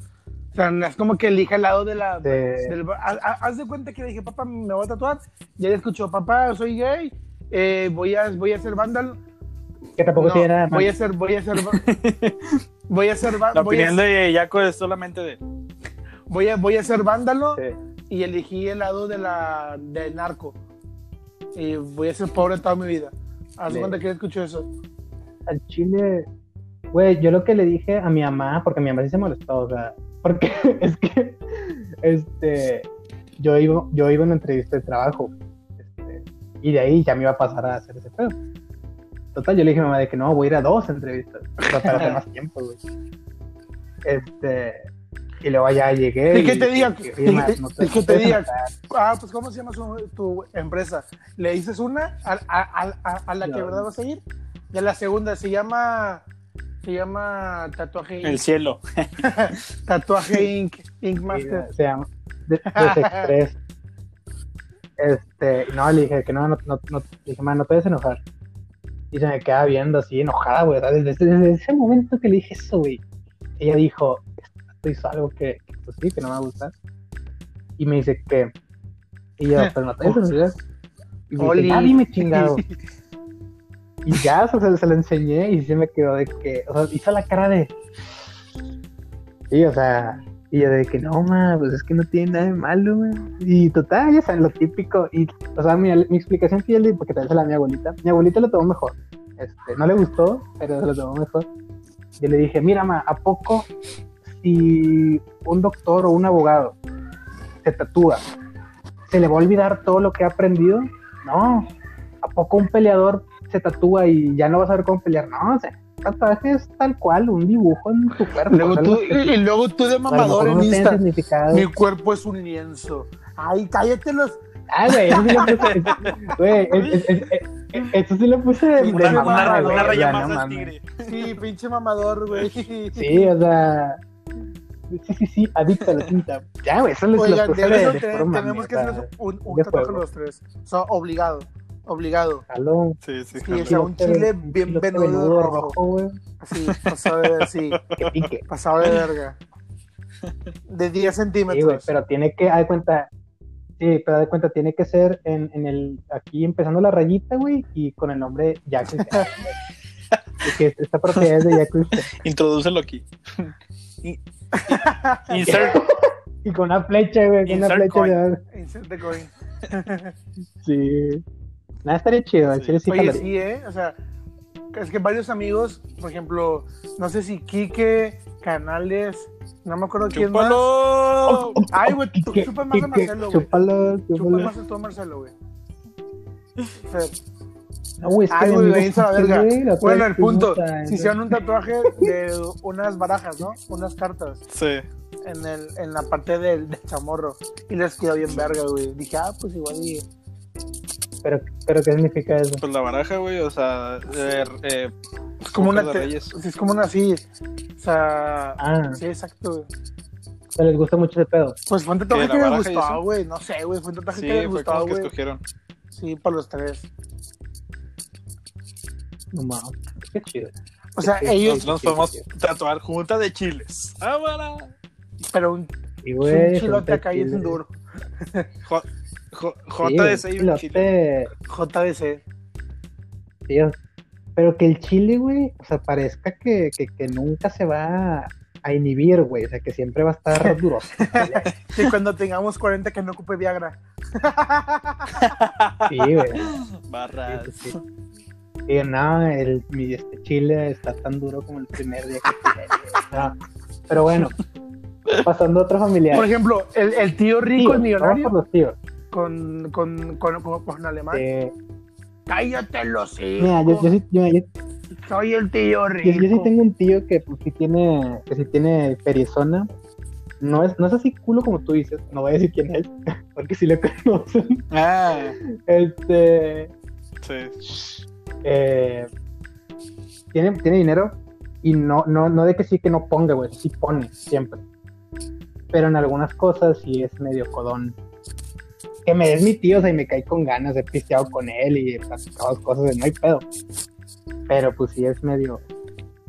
O sea, es como que elige al lado de la... de- del- ha- ha- haz de cuenta que le dije, papá, me voy a tatuar. Ya le escuchó, papá, soy gay, eh, voy, a, voy a ser vándalo. Que tampoco No, tiene nada de voy a ser, voy a ser... *laughs* voy a ser... La voy, a, opinión de Yaco es solamente de. voy, a, voy a ser vándalo. Sí. y elegí el lado de la del narco. Y voy a ser pobre toda mi vida. Sí. cuenta que escucho eso. al chile, güey, yo lo que le dije a mi mamá, porque mi mamá sí se molestó, o sea, porque *laughs* es que, este, yo iba, yo iba a una entrevista de trabajo, este, y de ahí ya me iba a pasar a hacer ese pedo. Total, yo le dije a mi mamá de que no, voy a ir a dos entrevistas, para hacer *laughs* más tiempo, güey. Este, y luego ya llegué. ¿Y qué *laughs* te diga? y- y- ¿Y- no y qué te diga? Ah, pues ¿cómo se llama su- tu empresa? ¿Le dices una a, a- a- a- la que No. verdad vas a ir? Y a la segunda se llama se llama Tatuaje El Inc. cielo. *laughs* Tatuaje Inc. Inc. Sí, Master. se llama de- Desexpress. Este, no, le dije que no, no, no, no, le dije, man, no te puedes enojar. Y se me queda viendo así enojada, güey. Desde, desde ese momento que le dije eso, güey, ella dijo, esto hizo algo que, pues sí, que no me va a gustar. Y me dice que, y yo, pero no te enojar. Y me dice, dime chingado. *laughs* Y ya, o sea, se, se lo enseñé y se me quedó de que, o sea, hizo la cara de. Sí, o sea, y yo de que no, ma, pues es que no tiene nada de malo, ma. Y total, ya saben, lo típico. Y, o sea, mi, mi explicación que yo porque la di a mi abuelita, mi abuelita lo tomó mejor. Este, no le gustó, pero se lo tomó mejor. Yo le dije, mira, ma, ¿a poco si un doctor o un abogado se tatúa, se le va a olvidar todo lo que ha aprendido? No. ¿A poco un peleador se tatúa y ya no va a saber cómo pelear? No, o sea, tatuaje es tal cual, un dibujo en tu cuerpo. Luego tú, y luego tú de lo mamador en no Insta. Mi cuerpo es un lienzo. Ay, cállate los. Ay, güey, eso sí lo puse. Güey, es- es- es- es- eso sí lo puse de, de Una- mamada, una- una raya más no tigre. Sí, pinche mamador, güey. Sí, o sea. Sí, sí, sí, adicto a la tinta. Ya, güey, eso les lo Oigan, puse de de, eso de te- puro mame, tenemos que hacer un, un tatuaje los tres. O sea, obligado. Obligado. Jalo, Sí, sí. Sí, o sea, un chile bien venudo rojo. güey, Así, pasado de, sí, *laughs* que pique. pasado de verga. De 10 Sí, güey, centímetros. pero tiene que, haz de cuenta, sí, pero haz de cuenta, tiene que ser en, en el, aquí empezando la rayita, güey, y con el nombre Jack. Porque *laughs* esta propiedad es de Jack. Introdúcelo aquí. *laughs* Insert. Y con una flecha, güey, con una flecha coin. de Insert the coin. Sí. Nada, estaría chido, en Sí. serio sí Oye, sí, ¿eh? O sea, es que varios amigos, por ejemplo, no sé si Quique, Canales, no me acuerdo quién más. ¡Chúpalo! Ay, güey, tú ¿Qué- chupas más a Marcelo, güey. Chúpalo, chúpalo. más a a Marcelo, güey. No, güey, es que Ay, güey, váyanse a la verga. Bueno, el punto, si hicieron un tatuaje de unas barajas, ¿no? Unas cartas Sí. en, el, en la parte del, del chamorro. Y les quedó bien verga, güey. Dije, ah, pues igual y... Pero, pero ¿qué significa eso? Pues la baraja, güey, o sea, eh, eh, Es como una... te- sí, es como una así. O sea... Ah, Sí, exacto. ¿se les gusta mucho ese pedo? Pues fue un tatuaje ¿Qué, que les eso? güey. No sé, güey. Fue un tatuaje Sí, que les que güey. escogieron. Sí, para los tres. No mames, qué chido. O sea, Sí, ellos... Nos podemos tatuar junta de chiles. Pero un, Y un güey, chilote acá y es un duro. JDC y un chile. JDC. pero que el chile, güey, o sea, parezca que, que, que nunca se va a inhibir, güey, o sea, que siempre va a estar *laughs* duro. Que cuando tengamos 40 que no ocupe Viagra. *laughs* Sí, güey. Barras. Sí. Y no, el, mi este chile está tan duro como el primer día que tiré. No, Pero bueno, pasando a otro familiar. Por ejemplo, el, el tío rico, Tíos, el vamos millonario, por los tíos. Con, con, con, con, con alemán. Eh, Cállate los Mira, yo, yo, sí, yo, yo- Soy el tío rico. yo sí tengo un tío que pues sí tiene, que sí tiene perizona. No es, no es así culo como tú dices, no voy a decir quién es, *laughs* porque si le conocen. Ah, Este sí. eh, tiene, tiene dinero y no, no, no de que sí que no ponga, güey, sí pone, siempre. Pero en algunas cosas sí es medio codón. Que me es mi tío, o sea, y me caí con ganas, he pisteado con él y he platicado cosas de no hay pedo. Pero pues sí es medio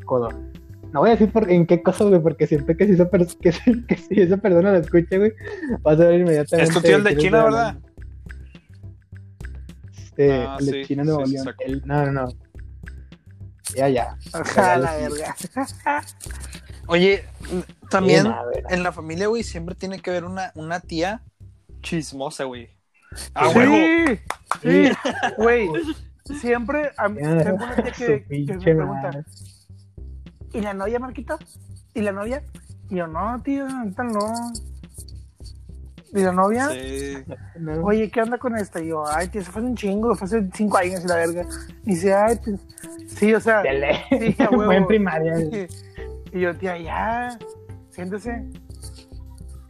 codón. No voy a decir por, en qué cosa, güey, porque siempre que si esa, que, si- que si esa persona la escucha, güey, vas a ver inmediatamente. Es tu tío el de China, ¿verdad? Este, Ah, el de sí, China Nuevo sí, León. El- no, no, no. Ya, ya. Ajá, la verga. Oye, también Sí, nada, güey. en la familia, güey, siempre tiene que haber una, una tía chismosa, güey. ¡A Sí. huevo! Sí, sí, güey. Siempre a mí, tengo una tía que, que me pregunta. ¿y la novia, Marquito? ¿Y la novia? Y yo, no, tío, ahorita no. ¿Y la novia? Sí. Oye, ¿qué onda con esta? Y yo, ay, tío, se fue hace un chingo, fue hace cinco años y la verga. Y dice, ay, pues, sí, o sea. Sí, a huevo. *laughs* Fue en primaria. *laughs* y yo, tía, ya, siéntese.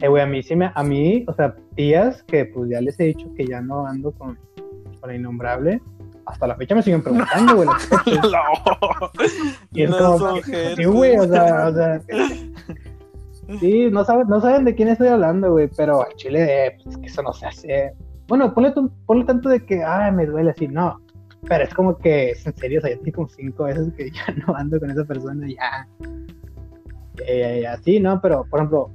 Eh, güey, a mí sí me, a mí, o sea, tías que pues ya les he dicho que ya no ando con, con la innombrable, hasta la fecha me siguen preguntando, güey. *laughs* No. Y es No como, ojetes. sí, güey, o sea, o sea, sí, no saben, no saben de quién estoy hablando, güey, pero a Chile, eh, pues es que eso no se hace. Bueno, ponle, tu- ponle tanto de que, ay, me duele así, no, pero es como que, en serio, o sea, ya tiene como cinco veces que ya no ando con esa persona, ya. Ya, ya, ya, sí, no, pero, por ejemplo,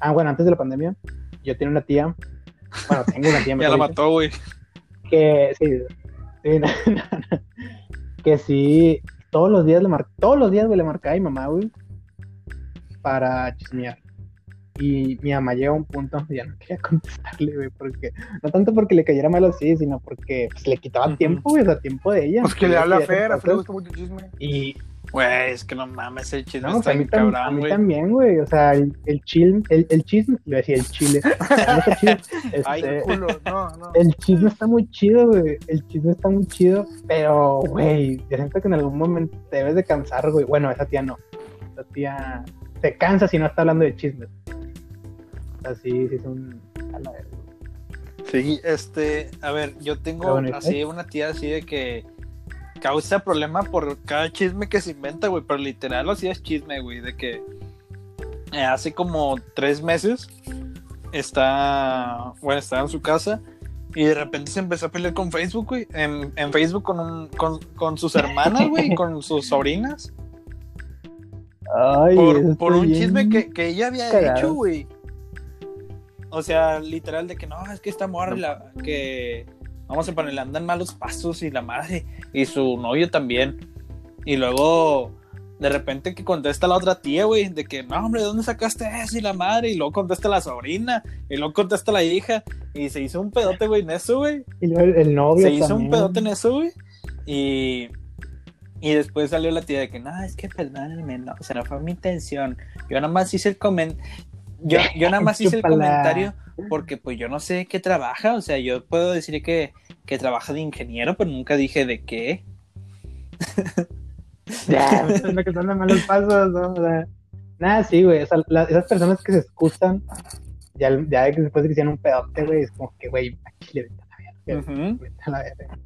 ah, bueno, antes de la pandemia, yo tenía una tía, bueno, tengo una tía, *laughs* Ya la dicho, mató, güey. que sí, sí, *laughs* no, no, no. que sí, todos los días le mar... todos los días güey, le marcaba a mi mamá, güey, para chismear. Y mi mamá llega a un punto donde ya no quería *laughs* contestarle, güey, porque, no tanto porque le cayera mal así, sino porque pues, le quitaba tiempo, güey, o sea, tiempo de ella. Pues que le habla a Fer, a Fer le gusta mucho el chisme. Y, Güey, es que no mames, el chisme no, está a mí, bien tam- a cabrón, mí güey. también, güey, o sea, el, el el, el chisme, iba a decir el chile, *laughs* no sé, chile, Ay, este, Culo, no, no. El chisme está muy chido, güey. El chisme está muy chido, pero, güey, yo siento que en algún momento te debes de cansar, güey. Bueno, esa tía no. Esa tía se cansa si no está hablando de chismes. Sea, sí, es un... Sí, este, a ver, yo tengo bueno, así una tía así de que causa problema por cada chisme que se inventa, güey, pero literal así es chisme, güey, de que eh, hace como tres meses está, bueno, estaba en su casa y de repente se empezó a pelear con Facebook, güey, en, en Facebook con, un, con, con sus hermanas, güey, y con sus *laughs* sobrinas, Ay, por, por un chisme que, que ella había cagado. hecho, güey. O sea, literal de que no, es que esta morra la, que vamos a ponerle andan malos pasos y la madre y su novio también. Y luego de repente que contesta la otra tía, güey, de que no, hombre, ¿de dónde sacaste eso? Y la madre, y luego contesta la sobrina, y luego contesta la hija, y se hizo un pedote, güey, en eso, güey. Y luego el, novio Se hizo un pedote en eso, güey. Y, y después salió la tía de que, no, es que perdónenme, no, o sea, no fue mi intención. Yo nada más hice el comen yo, *laughs* yo nada más hice el comentario porque pues yo no sé qué trabaja, o sea, yo puedo decir que, que trabaja de ingeniero, pero nunca dije de qué. Ya, *laughs* *laughs* es lo que son los malos pasos, ¿no? O sea, nada, sí, güey. O sea, la- esas personas que se excusan, ya, ya que después de que hicieron un pedote, güey, es como que, güey, aquí le vete a la verga. Ujú. vete a la verga.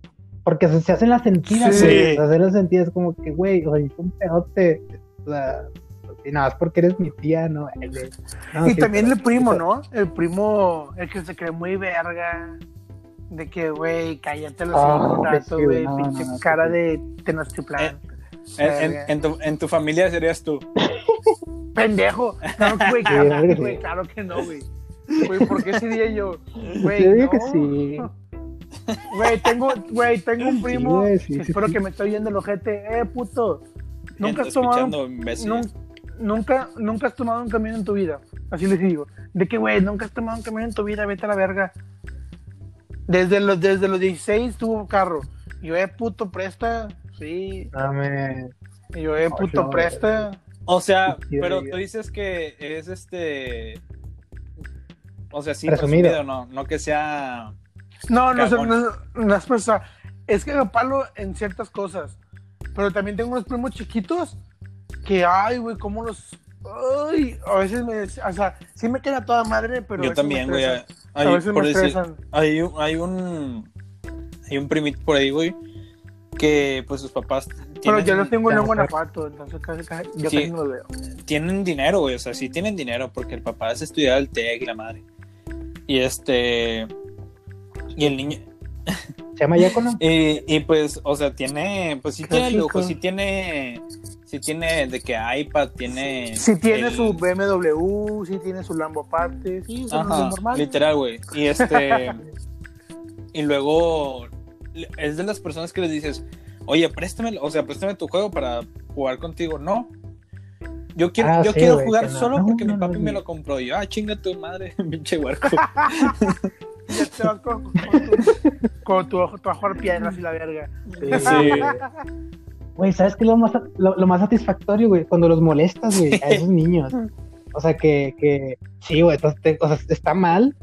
Porque se, se hacen las sentidas, Sí. güey. Se hacen las sentidas como que, güey, o sea, hizo un pedote. O sea, y nada más porque eres mi tía, ¿no? Güey. Y sí, también pero- el primo, ¿no? El primo, el que se cree muy verga. De que, güey, cállate los Ah, un rato, sí, güey. no, pinche no, no, cara sí. de Tenochtitlán. En, en- en tu, en tu familia serías tú. *laughs* Pendejo. Güey, claro, que güey, sí. claro que no, güey. Güey, ¿por qué sería yo? Güey, Yo digo que sí. Güey, tengo, güey, tengo un primo. güey, sí, que sí, espero sí. que me esté oyendo el ojete. Eh, puto. Nunca has tomado imbécil. Nun- nunca, nunca has tomado un camión en tu vida. Así les digo. De que, güey, nunca has tomado un camión en tu vida, vete a la verga. Desde los, desde los 16 tuvo carro. Y yo, eh, puto, presta. Sí. Dame. Y yo, eh, No, puto, no, presta. O sea, pero tú dices que es este. O sea, sí, Presumido. presumido, no, no que sea. No, no, sé, Cagón. no, no es es que me palo en ciertas cosas. Pero también tengo unos primos chiquitos que, ay, güey, cómo los. Ay, a veces me. O sea, sí me queda toda madre, pero. Yo también, güey. Hay, A veces por me decir, estresan. hay, un- hay un. Hay un primito por ahí, güey. Que pues sus papás. Pero yo los tengo en ya, Guanajuato, entonces casi, casi yo Sí. casi no los veo. tienen dinero, güey. O sea, sí tienen dinero porque el papá es estudiar el TEC y la madre. Y este. Y el niño. ¿Se llama Yacono? *laughs* Y, y pues, o sea, tiene. Pues sí tiene lujo, sí tiene. Sí tiene de que iPad, tiene. Si tiene el- su BMW, si tiene su Lambo aparte, sí, eso no Ajá, es normal. literal, güey. Y *laughs* este. y luego. Es de las personas que les dices, oye, préstame, o sea, préstame tu juego para jugar contigo. No. Yo quiero, Ah, yo sí, quiero jugar no. solo No, porque no, mi papi me lo compró. Y yo, ah, chinga tu madre, *laughs* pinche huerco. Ya *laughs* te vas con, con tu, con tu, tu piedras y la verga. Sí. Güey, ¿sabes qué es lo más, lo, lo más satisfactorio, güey? Cuando los molestas, güey, a esos *laughs* niños. O sea, que, que sí, güey, entonces o sea, está mal,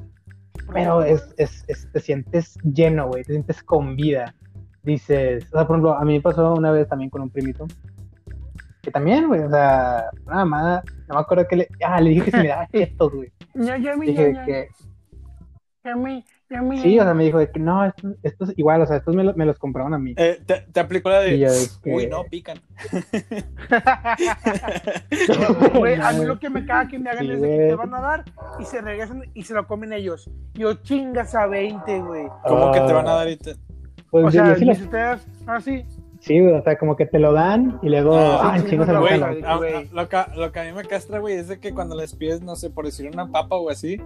pero es, es, es- te sientes lleno, güey, te sientes con vida. Dices, o sea, por ejemplo, a mí me pasó una vez también con un primito, que también, güey, o sea, nada más, no me acuerdo que le, ah, le dije que si me daba *laughs* chetos, güey. Ya, ya, Dije ya, ya, que, ya, mi, ya, mi. Sí, o sea, me dijo de que no, estos, estos igual, o sea, estos me, lo- me los compraron a mí. Eh, te, te aplicó la de. Y de que- Uy, no, pican. *laughs* *laughs* Güey, a mí lo que me caga que me hagan Sí, es de que te van a dar y se regresan y se lo comen ellos. Yo chingas a 20, güey. ¿Cómo que te Ah. van a dar ahorita? Pues O sea, yo sí lo- mis ustedes, ah, sí. sí, güey, o sea, como que te lo dan y luego, Ah, ah, sí, chingas no, a la lo, que, lo que a mí me castra, güey, es de que cuando les pides, no sé, por decir una papa o así,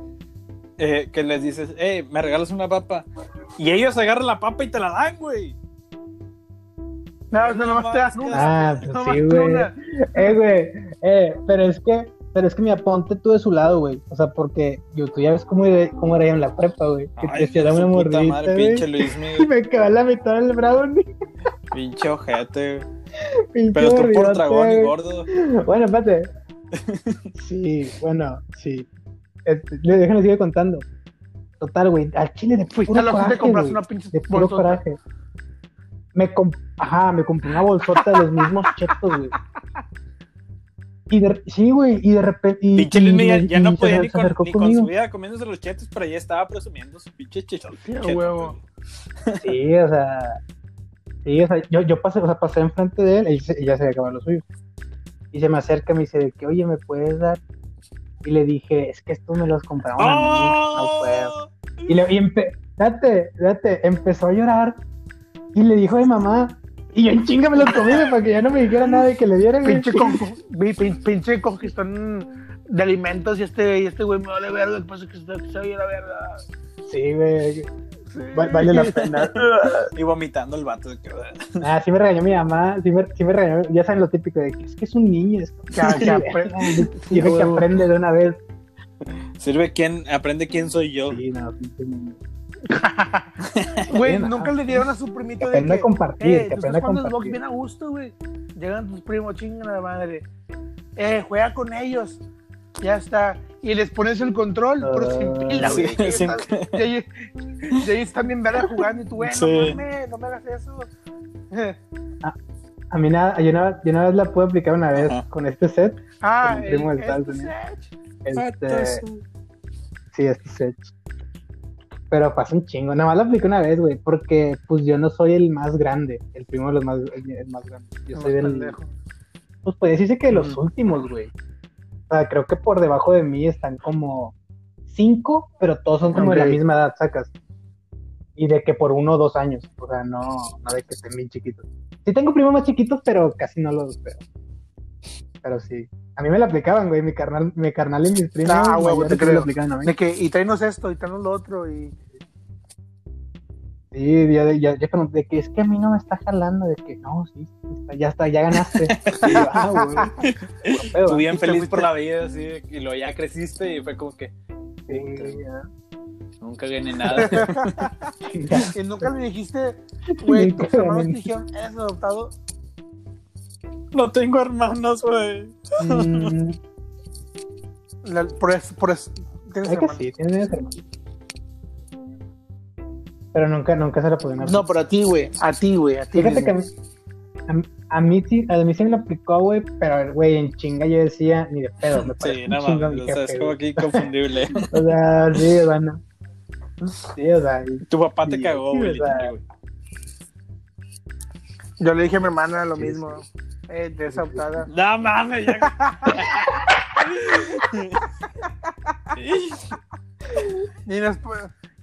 eh, que les dices, eh, me regalas una papa. Y ellos agarran la papa y te la dan, güey. No, no, nomás te das una. Ah, *laughs* pues sí, güey. Eh, güey, eh, pero es que, pero es que mi aponte tú de su lado, güey. O sea, porque yo, tú ya ves cómo, era- cómo era yo en la prepa, güey. Que Ay, te su una mordida, madre, güey. pinche Luis, *laughs* Y mi me quedó la mitad del brownie. pinche ojete, güey. *laughs* pinche Pero tú por dragón y gordo. Bueno, espérate. Sí, bueno, sí. Le- déjenme seguir contando. Total, güey, al chile de Fuiste puro a la coraje, una pinche De puro bolsota. coraje. Me comp- Ajá, me compré una bolsota de los mismos chetos, güey. Y de... Sí, güey, y de repente... y- Pinche y ya y no podía se ni con, ni con su vida comiéndose los chetos, pero ya estaba presumiendo su pinche cheto. Sí, a huevo. Sí, o sea... Sí, o sea, yo, yo pasé, o sea, pasé enfrente de él y se- y ya se había acabado lo suyo. Y se me acerca y me dice de que, oye, ¿me puedes dar? Y le dije, es que estos me los compraron a mí, no puedo. ¡Oh! Y, le, y empe- date, date, empezó a llorar y le dijo a mi mamá, y yo en chinga me los comí para que ya no me dijera nada de que le diera. Pinche, con, pin- pinche congestión de alimentos y este, y este güey me vale verga después de que se, se oye la verga. Sí, güey, va- vale la pena. *laughs* Y vomitando el vato. de que, Ah, sí me regañó mi mamá, sí me, sí me regañó, ya saben lo típico de que es que es un niño, es Que, *laughs* que apre- Quiere que huevo. aprende de una vez. Sirve quién, aprende quién soy yo. Sí, no. *laughs* Güey, nunca le dieron a su primito Que de que, a compartir, eh, que aprenda a Xbox compartir. bien a gusto, güey. Llegan tus primos, chingan a la madre. Eh, juega con ellos. Ya está. Y les pones el control, pero sin Ah, pila, sí, güey. Y sin- ahí y ahí están bien verga jugando y tú, güey, no Sí. mames, no me hagas eso. A mí nada, yo una, yo una vez la pude aplicar una vez Ajá. con este set. Ah, el primo el, del este set. Este, sí, este set. Pero pasa un chingo. Nada más la apliqué una vez, güey, porque pues yo no soy el más grande, el primo de los más, el, el más grande. Yo No, soy del, pendejo. pues puede decirse que de los Mm. últimos, güey. Sea, creo que por debajo de mí están como cinco, pero todos son como de la misma edad, sacas. Y de que por uno o dos años. O sea, no, no de que estén bien chiquitos. Sí tengo primos más chiquitos, pero casi no los veo. Pero sí. A mí me la aplicaban, güey. Mi carnal, mi carnal y mis primos Ah, mayores te me creo. la aplicaban a mí. De que, y tráenos esto, y tráenos lo otro, y... Sí, ya, ya, ya pregunté de que es que a mí no me está jalando, de que no, sí, sí, está- ya está, ya ganaste. *laughs* Y yo, ah, güey. Puro pedo, Tú bien feliz por la vida, así, y luego ya creciste y fue como que sí, ya. nunca gané nada. *laughs* Ya. Y nunca le dijiste, *laughs* güey, tus hermanos te dijeron, ¿eres adoptado? no tengo hermanos, güey. Mm, por eso, por eso, tienes que hermanos. sí, tienes hermanos. Pero nunca, nunca se la pudieron No, pero a ti, güey. A ti, güey. A ti. Fíjate que a mí, a, a mí sí, a mí sí me lo aplicó, güey, pero, güey, en chinga yo decía, ni de pedo, me *laughs* Sí, nada más. O sea, es como que inconfundible. *laughs* O sea, sí, o sea, no. Sí, o sea, y- tu papá te Sí, cagó, sí, güey. o sea. Yo le dije a mi hermana lo Sí, mismo. Eh, desoptada. *laughs* No mames, ya. Ni nos,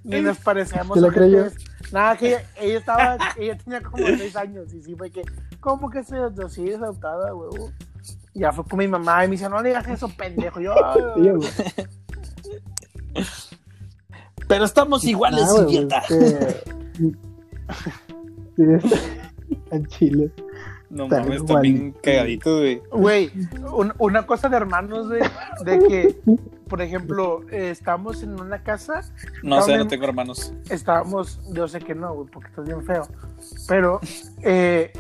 ni nos parecemos. ¿Te lo creyó? ojetes. Nada, que ella, ella estaba, ella tenía como seis años y sí fue que, ¿cómo que se sí, es adoptada, huevo? Y ya fue con mi mamá y me dice, no le digas eso, pendejo. Yo, "Ay, *laughs* sí, güey. Pero estamos iguales, Ah, güey, idiota. *laughs* es que- Sí, está en Chile. No Están mames, bien igualitos. cagaditos, güey. Güey, un- una cosa de hermanos, de, de que, por ejemplo, eh, estamos en una casa, No sé, También- no tengo hermanos. estábamos, yo sé que no, güey, porque estás bien feo, pero eh,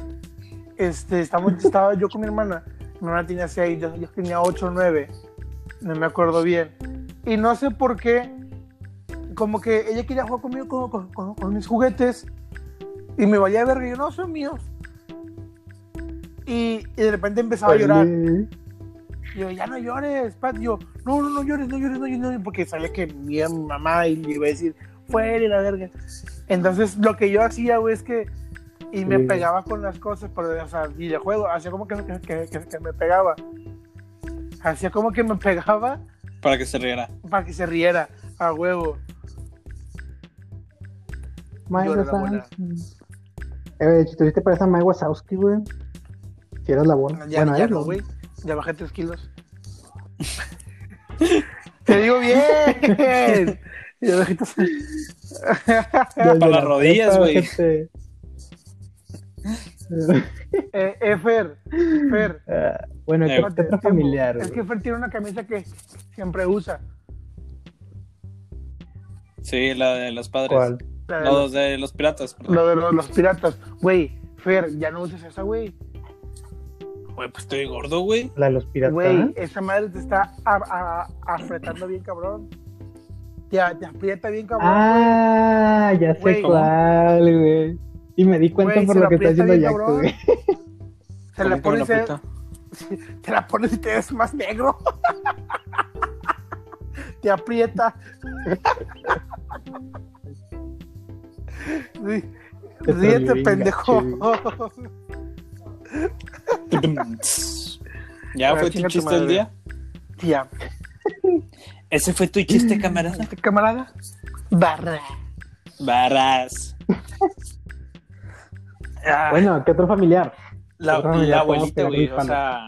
este, estamos, estaba yo con mi hermana, mi hermana tenía seis, yo, yo tenía ocho o nueve, no me acuerdo bien, y no sé por qué, como que ella quería jugar conmigo con, con- con- con mis juguetes, y me valía verga, y yo, no, son míos. Y, y de repente empezaba a llorar. Y yo, ya no llores, Pat. Y yo, no, no, no llores, no llores, no llores, no llores", porque sabía que mi mamá y le iba a decir, fuera y la verga. Entonces, lo que yo hacía, güey, es que. Y me Sí. pegaba con las cosas, pero, o sea, videojuego, hacía como que, que, que- que- que me pegaba. Hacía como que me pegaba Para que se riera. para que se riera, a huevo. Mike Yo era la buena. Wazowski. Eh, tuviste para esa Mike Wazowski, güey. Si eras la buena. Ya, bueno, ya eres no, la güey. Ya bajé tres kilos. *laughs* Te digo bien. *laughs* Ya bajé tres- Desde Para la las rodillas, güey. gente. Eh, eh, Fer, Fer, Ah, bueno, Eh, ¿qué Tiempo. familiar, Es que Fer tiene una camisa que siempre usa. Sí, la de los padres. ¿Cuál? La de No, los, los de los piratas. perdón. lo de los, los piratas. Güey, Fer, ya no uses esa, güey. Güey, pues estoy gordo, güey. La de los piratas. Güey, esa madre te está a- a- apretando bien, cabrón. Te, te aprieta bien, cabrón. Ah, ya sé cuál, güey. Y me di cuenta por se lo que está haciendo Jack, güey. *laughs* se la ¿Cómo que me pones, aprieta? *laughs* te, la pones y te ves más negro. *laughs* te aprieta. Sí. Ríete, pendejo. ¿Ya Bueno, fue tu chiste del día? Tía. ¿Ese fue tu chiste, *laughs* camarada? ¿Este camarada? Barra. Barras. Ah, Bueno, ¿qué otro familiar? la, otro la familiar, abuelita, ¿cómo güey. O sea,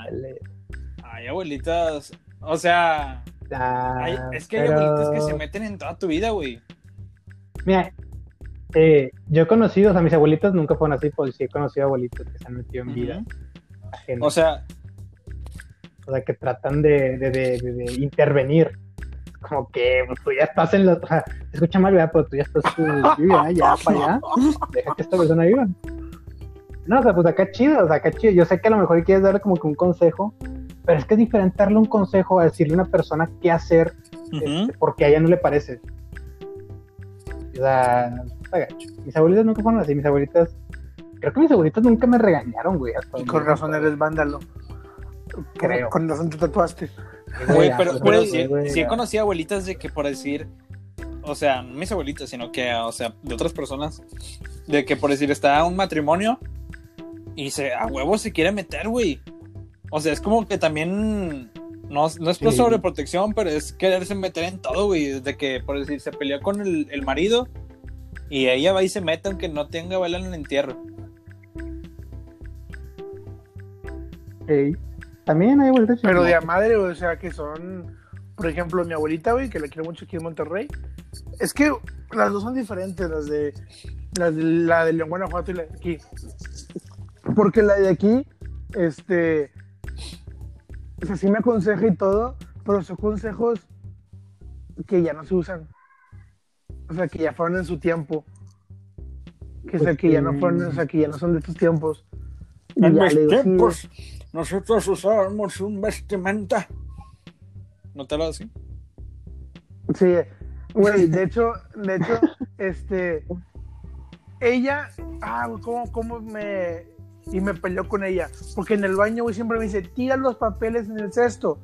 hay abuelitas. O sea, Ah, hay- es que hay abuelitas que se meten en toda tu vida, güey. Mira, eh, yo he conocido, o sea, mis abuelitas nunca fueron así, pues sí he conocido abuelitos que se han metido en vida ajena. O sea, O sea, que tratan de, de, de, de- de intervenir. Como que pues, tú ya estás en la. O sea, se escucha mal, ¿verdad? Pero tú ya estás en la vida, ya para allá. Deja que esta persona viva. No, o sea, pues acá chido, o sea, acá chido. Yo sé que a lo mejor quieres darle como que un consejo, pero es que es diferente darle un consejo a decirle a una persona qué hacer este, porque a ella no le parece. O sea, está gacho. Mis abuelitas nunca fueron así, mis abuelitas. Creo que mis abuelitas nunca me regañaron, güey. Y con razón eres vándalo. Creo. Con razón te tatuaste. Güey, pero, sí, sí he conocido abuelitas de que por decir, o sea, no mis abuelitas, sino que, o sea, de otras personas, de que por decir está un matrimonio y se a huevo se quiere meter, güey. O sea, es como que también no, no es por Sí. sobreprotección, pero es quererse meter en todo, güey. Desde que, por decir, se peleó con el, el marido y ella va y se mete aunque no tenga vela en el entierro. Ey. También hay abuelitas Pero de a madre, o sea, que son, por ejemplo, mi abuelita, güey, que la quiero mucho aquí en Monterrey. Es que las dos son diferentes, las de, las de la de León, Guanajuato y la de aquí. Porque la de aquí, este, o sea, sí me aconseja y todo, pero son consejos que ya no se usan. O sea, que ya fueron en su tiempo. Que, o sea, Pues que ya no fueron, o sea, que ya no son de estos tiempos. Y En mis sí, tiempos, nosotros usábamos un vestimenta. ¿No te lo así? Sí, güey, de *laughs* hecho, de hecho, este, ella, ah, ¿cómo, cómo me. Y me peleó con ella. Porque en el baño, güey, siempre me dice, tira los papeles en el cesto.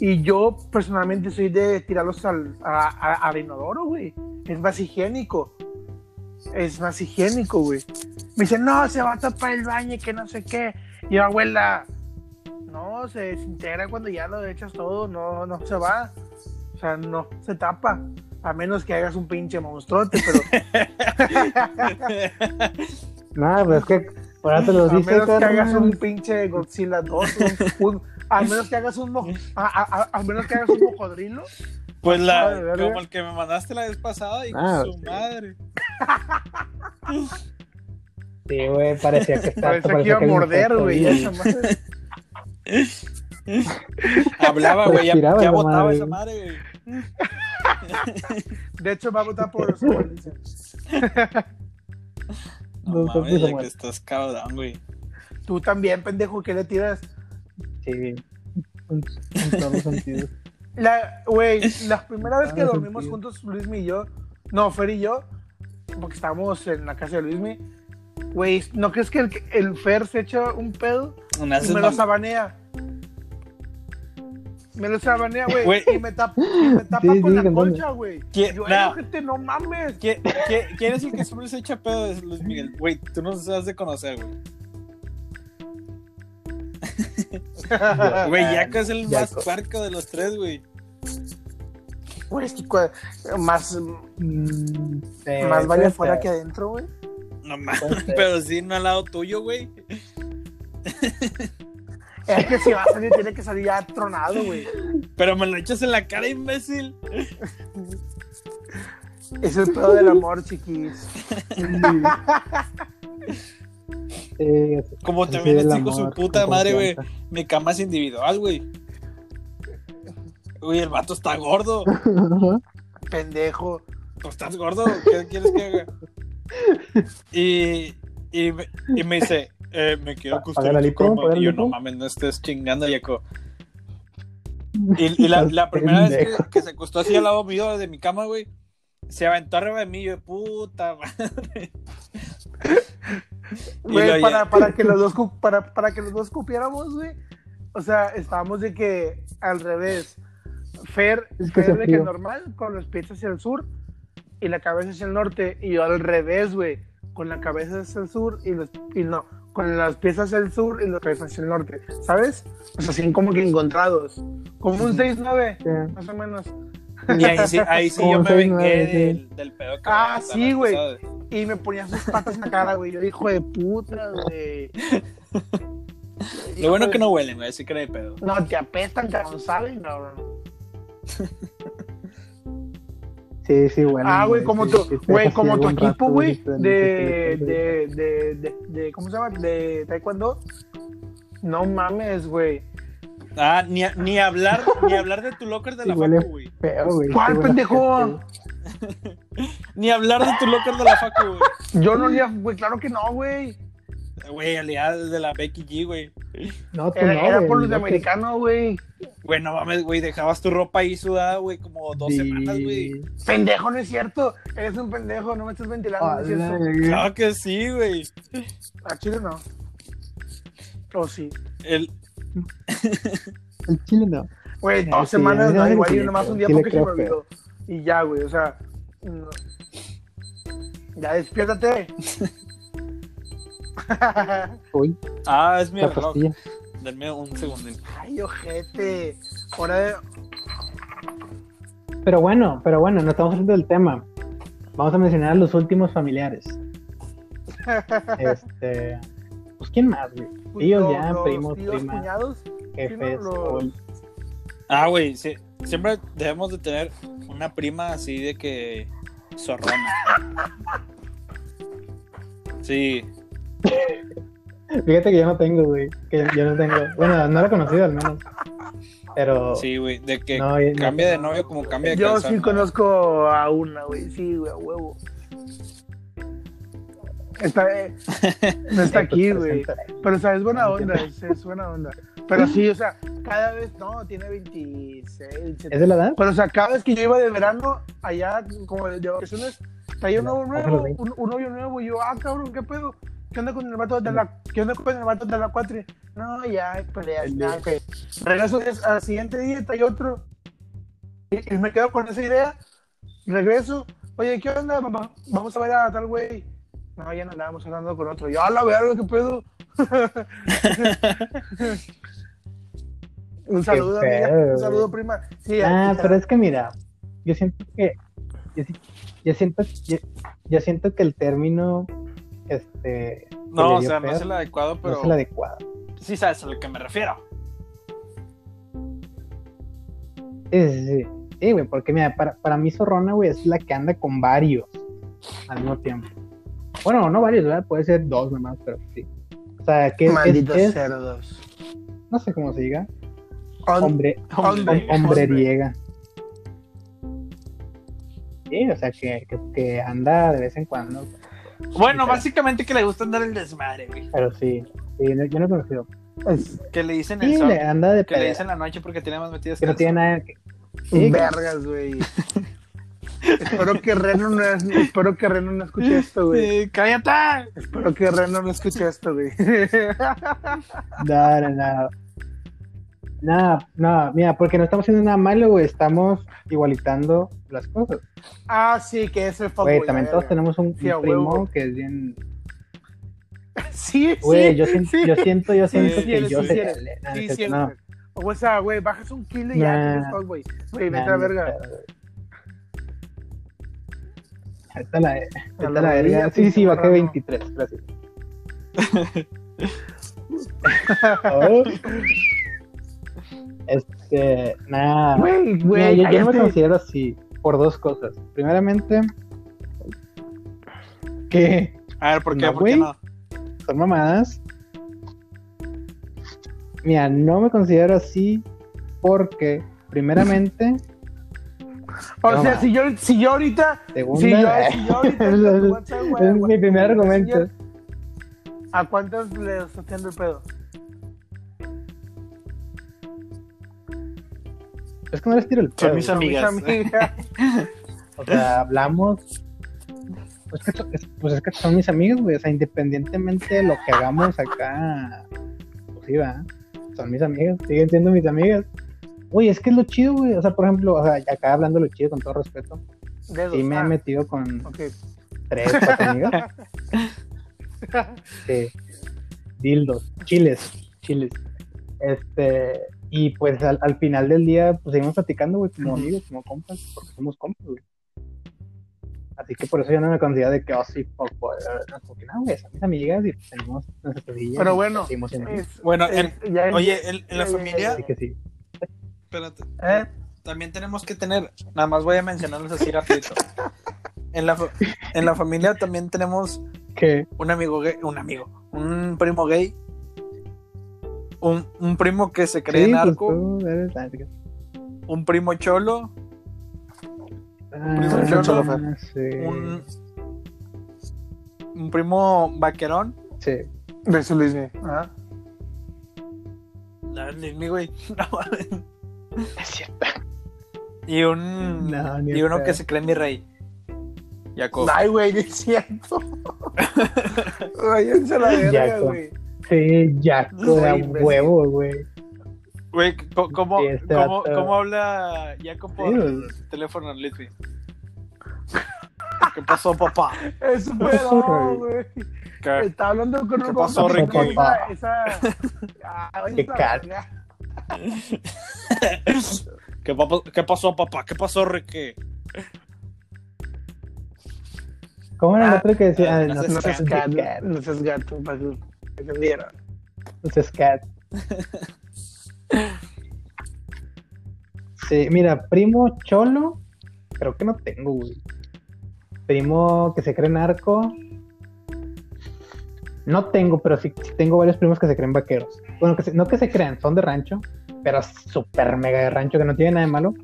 Y yo personalmente soy de tirarlos al, a, a- al inodoro, güey. Es más higiénico. Es más higiénico, güey. Me dice, no, se va a tapar el baño y que no sé qué. Y yo, abuela, no, se desintegra cuando ya lo echas todo, no, no se va. O sea, no se tapa. A menos que hagas un pinche monstruote, pero *laughs* *laughs* No, pues es que por ahora te lo a dice, menos que hagas un pinche Godzilla 2, un- menos que hagas un mo- a, a- a- al menos que hagas un cocodrilo. Pues la, como el que me mandaste la vez pasada y Ah, su sí. madre. Sí, güey, parecía que estaba. Parece que iba a morder, güey. *laughs* Hablaba, güey, ya, ya esa botaba madre. esa madre, güey. De hecho, va a votar por *laughs* dice. No No, mames, ya que estás cabrón, güey. Tú también, pendejo, ¿qué le tiras? Sí, en, en todos los sentidos. *laughs* La, güey, la primera vez que dormimos sentido. juntos, Luismi y yo, no, Fer y yo, porque estábamos en la casa de Luismi, güey, ¿no crees que el, el Fer se echa un pedo Me y me lo sabanea? Me lo sabanea, güey, y me tapa, y me tapa Sí, con sí, la concha, güey. ¿Quién- Yo, nah. "Ay, gente, no mames. ¿Quién, quién, quién es el que siempre se echa pedo? Es Luis Miguel. Güey, tú no se has de conocer, güey. Güey, Yaco es el más puerco de los tres, güey. Güey, es que más, Mm, sí, más afuera ser, que adentro, güey. No mames, pero sí, no al lado tuyo, güey. Es que si va a salir, tiene que salir ya tronado, güey. Pero me lo echas en la cara, imbécil. Es el pedo del amor, chiquis. Sí, así- Como también es les digo su puta madre, güey. Mi cama es individual, güey. Uy, el vato está gordo. Pendejo. Pues estás gordo, ¿qué quieres que haga? Y, y me dice, eh, me quiero cama. paga la Y yo, no mames, no estés chingando, Yaco. *laughs* Y, y la, la primera vez que, se acostó así al lado mío de mi cama, güey, se aventó arriba de mí, yo, puta madre. Güey, para, para que los dos para, para que los dos cupiéramos, güey. O sea, estábamos de que al revés. Fer, Es que Fer se de que normal, con los pies hacia el sur y la cabeza hacia el norte. Y yo al revés, güey. Con la cabeza hacia el sur y los y no, con las pies hacia el sur y los pies hacia el norte. ¿Sabes? O sea, así como que encontrados. Como un 6-9, Sí. más o menos. Y ahí sí, ahí sí yo me vengué del, del pedo que Ah, me sí, güey. Y me ponía sus patas en la cara, güey. Yo, hijo de puta, güey. *laughs* Lo bueno Hijo que no huelen, güey, así que no hay pedo. No, te apestan, cabrón, ¿saben? No, no, no. *laughs* Sí, sí, bueno. Ah, güey, como tu, sí, güey, como tu equipo, güey, de, de, de, de, de, ¿cómo se llama? De taekwondo. No mames, güey. Ah, ni, ni hablar, ni hablar de tu locker de Sí, la huele facu, güey. ¿Cuál, pendejo? *laughs* Ni hablar de tu locker de la facu, güey. Yo no güey, claro que no, güey. Güey, aliada de la Becky G, güey. No, tú Era, no, era güey, por los de lo que- americano, güey. Güey, no mames, güey, dejabas tu ropa ahí sudada, güey, como dos Sí. semanas, güey. Pendejo, no es cierto. Eres un pendejo, no me estás ventilando, no es cierto. Güey. Claro que sí, güey. A Chile no. O sí. El, *laughs* El chile no. Güey, Ah, dos sí, semanas, no, igual, y nomás un día porque se me olvidó. Y ya, güey, o sea. no. Ya despiértate. *laughs* Uy, ah, es mi reloj. Denme un segundo. Ay, ojete. Hora de. Pero bueno, pero bueno, no estamos hablando del tema. Vamos a mencionar a los últimos familiares. *laughs* Este. Pues, ¿quién más, güey? Tíos Los- ya, los primos, tíos, primas, cuñados. jefes. los- Ah, güey, sí, siempre debemos de tener una prima así de que zorrona. Sí, *laughs* Fíjate que yo no tengo, güey. Que yo no tengo. Bueno, no la he conocido al menos. Pero. sí, güey, de que No, cambia de novio como cambia de Yo calzón. sí conozco a una, güey. Sí, güey, a huevo. Está, eh, *laughs* no está aquí, güey. Pero, o sea, es buena onda, es, es buena onda. Pero sí, o sea, cada vez, no, tiene 26, 27. ¿Es de la edad? Pero, o sea, cada vez que yo iba de verano allá, como de, vacaciones, traía un nuevo Ojalá nuevo, un, un novio nuevo, y yo, ah, cabrón, ¿qué pedo? ¿Qué onda con el vato de la, qué onda con el vato de la cuatri? No, ya, hay peleas, ya. Regreso al siguiente día, trae otro, y, y me quedo con esa idea, regreso, oye, ¿qué onda, mamá? Vamos a ver a tal güey. No, ya no andábamos hablando con otro. Yo, a la verga, ¿qué pedo? *laughs* un saludo, Qué amiga, pedo, un saludo, prima. Sí, Ah, aquí- pero es que mira, yo siento que yo siento yo, yo siento que el término este No, o sea, no es el adecuado, no pero es el adecuado. sí sabes a lo que me refiero. Sí, sí, sí. Sí, güey, porque mira, para, para mí Zorrona, güey, es la que anda con varios al mismo tiempo. Bueno, no varios, ¿verdad? Puede ser dos nomás, pero sí. O sea, que es- Malditos es, cerdos. no sé cómo se diga, Hom- hombre, hombre, hom- hombre. hombreriega. Sí, o sea, que, que, que anda de vez en cuando. Bueno, básicamente que le gusta andar el desmadre, güey. Pero sí, sí no- yo no he conocido. Es Que le dicen el Sí, sol, le anda de que le dicen la noche porque tiene más metidas que no tiene nada que... Sí, vergas, güey. espero que Reno no espero que Reno no escuche esto, güey. Sí, ¡Cállate! Espero que Reno no escuche esto, güey. No, no, no. No, no, mira, porque no estamos haciendo nada malo, güey, estamos igualitando las cosas. ah, sí, que ese fue Güey, también todos tenemos un, Sí, un primo huevo. que es bien... *laughs* Sí, Güey, sí. yo, siento, sí. yo siento, yo siento sí que eres, yo sí sé... eres. Sí, sí, no, eres. O sea, güey, bajas un kilo y ya Nah. tienes todo, güey. Güey, vete a la verga. Ahorita la, ahorita la la verga. Sí, sí, bajé marrano. 23, gracias. *laughs* *laughs* Oh. Este, nada. Güey, Mira, güey, yo, yo no me considero así por dos cosas. Primeramente, que A ver, ¿por qué? No, ¿Por qué güey. no? son mamadas. Mira, no me considero así porque, primeramente, O No, sea, si yo, si yo ahorita, segunda, si yo, si yo ahorita *laughs* es, WhatsApp, mi primer argumento. ¿A cuántas le estás haciendo el pedo? Es que no les tiro el Son pedo. mis Son amigas. amigas. O sea, hablamos. Pues, que, son- es- pues es que son mis amigos, güey. O sea, independientemente de lo que hagamos acá, pues sí, va. Son mis amigas, siguen siendo mis amigas. Oye, es que es lo chido, güey. O sea, por ejemplo, o sea, acá hablando lo chido con todo respeto. Dedos, Sí, me ah, he metido con tres, cuatro amigas. *laughs* Sí. Dildos, chiles, chiles. Este, y pues al, al final del día, pues seguimos platicando, güey, como amigos, como compas, porque somos compas, güey. Así que por eso yo no me considero de que, oh, sí, fuck, boy, no, porque no, güey, son mis amigas y pues, tenemos nuestras cosillas. Pero bueno, es- Bueno, es- en- ya- Oye, en, en la ya, ya, familia, Así que sí. espérate, ¿Eh? también tenemos que tener, nada más voy a mencionarlos así rapidito. En la, en la familia también tenemos ¿Qué? un amigo gay, un amigo, un primo gay, un, un primo que se cree Sí, pues narco, eres la verga. un primo cholo, Ah, Cholo, Cholo, sí. un, un primo vaquerón, Sí. Beso, Luis. Ajá. no, mi güey, no. Es cierto. y un No, y uno que se cree mi rey, Jacob. Ay, güey, es cierto. *laughs* Váyanse a la verga, güey. Sí, Jaco Güey, de a imbécil. huevo, güey. Güey, ¿cómo, Sí, este cómo, cómo habla Jacob por Sí, teléfono, Litvi? ¿Qué pasó, papá? Es un pedo, güey? Está hablando con ¿Qué un pasó, tiene esa- esa- Ah, Qué verga. ¿Qué, qué pasó, papá? ¿Qué pasó, Ricky? ¿Cómo era el Ah, otro que decía? ah, Ah, no no, seas No seas seas gato, no seas gato, para No seas cat. Sí, mira, primo cholo, creo que no tengo, güey. Primo que se cree narco. No tengo, pero sí, sí tengo varios primos que se creen vaqueros. Bueno, que se- no que se crean, son de rancho, pero súper mega de rancho, que no tiene nada de malo.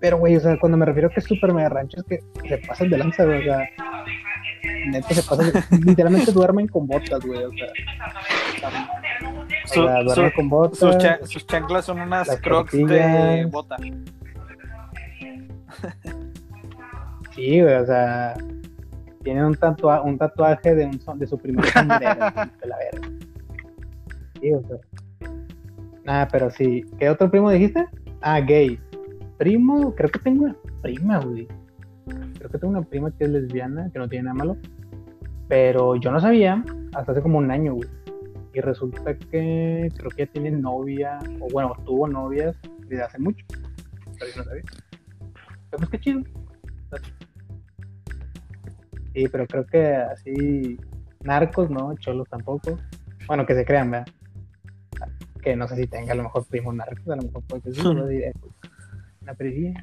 Pero, güey, o sea, cuando me refiero a que es súper mega rancho, es que se pasan de lanza, güey, o sea, neta se pasan, *laughs* literalmente duermen con botas, güey, o sea, Su- o sea, duermen su- con botas. sus, cha- sus chanclas son unas crocs de bota. *laughs* Sí, güey, o sea, tienen un, tatua un tatuaje de, un, son- de su primer sombrero. *laughs* de la verga. Sí, o sea. Nada, pero sí. ¿Qué otro primo dijiste? Ah, gay. Primo, creo que tengo una prima, güey. Creo que tengo una prima que es lesbiana, que no tiene nada malo. Pero yo no sabía hasta hace como un año, güey. Y resulta que creo que ya tiene novia, o bueno, tuvo novias desde hace mucho. Pero yo no sabía. Pero pues qué chido. Sí, pero creo que así, narcos, ¿no? Cholos tampoco. Bueno, que se crean, ¿verdad? Que no sé si tenga a lo mejor primo narcos, a lo mejor puede que sí, *laughs* no diré. pues, Una perilla.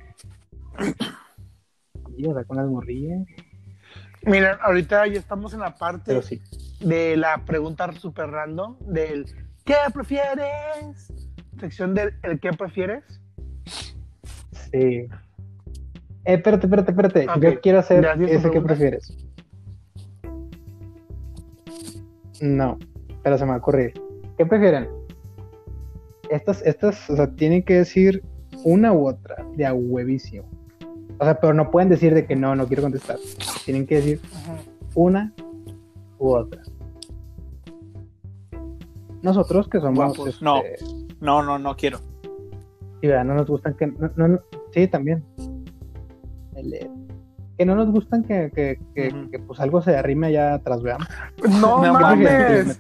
Y o sea, con las morrillas. Miren, ahorita ya estamos en la parte sí. de la pregunta super random del ¿qué prefieres? Sección del el ¿qué prefieres? Sí. Eh, espérate, espérate, espérate. Ok, Yo quiero hacer ¿ya dio tu ese que pregunta? prefieres. No, pero se me va a ocurrir. ¿Qué prefieren? Estas, estas, o sea, tienen que decir una u otra de a huevísimo. O sea, pero no pueden decir de que no, no quiero contestar. Tienen que decir una u otra. Nosotros que somos, Guapos, este, no. No, no, no quiero. Sí, ¿verdad? no nos gustan que. No, no- no- sí, también. El, eh, que no nos gustan que, que, que, pues algo se arrime allá atrás, veamos. No *laughs* No mames.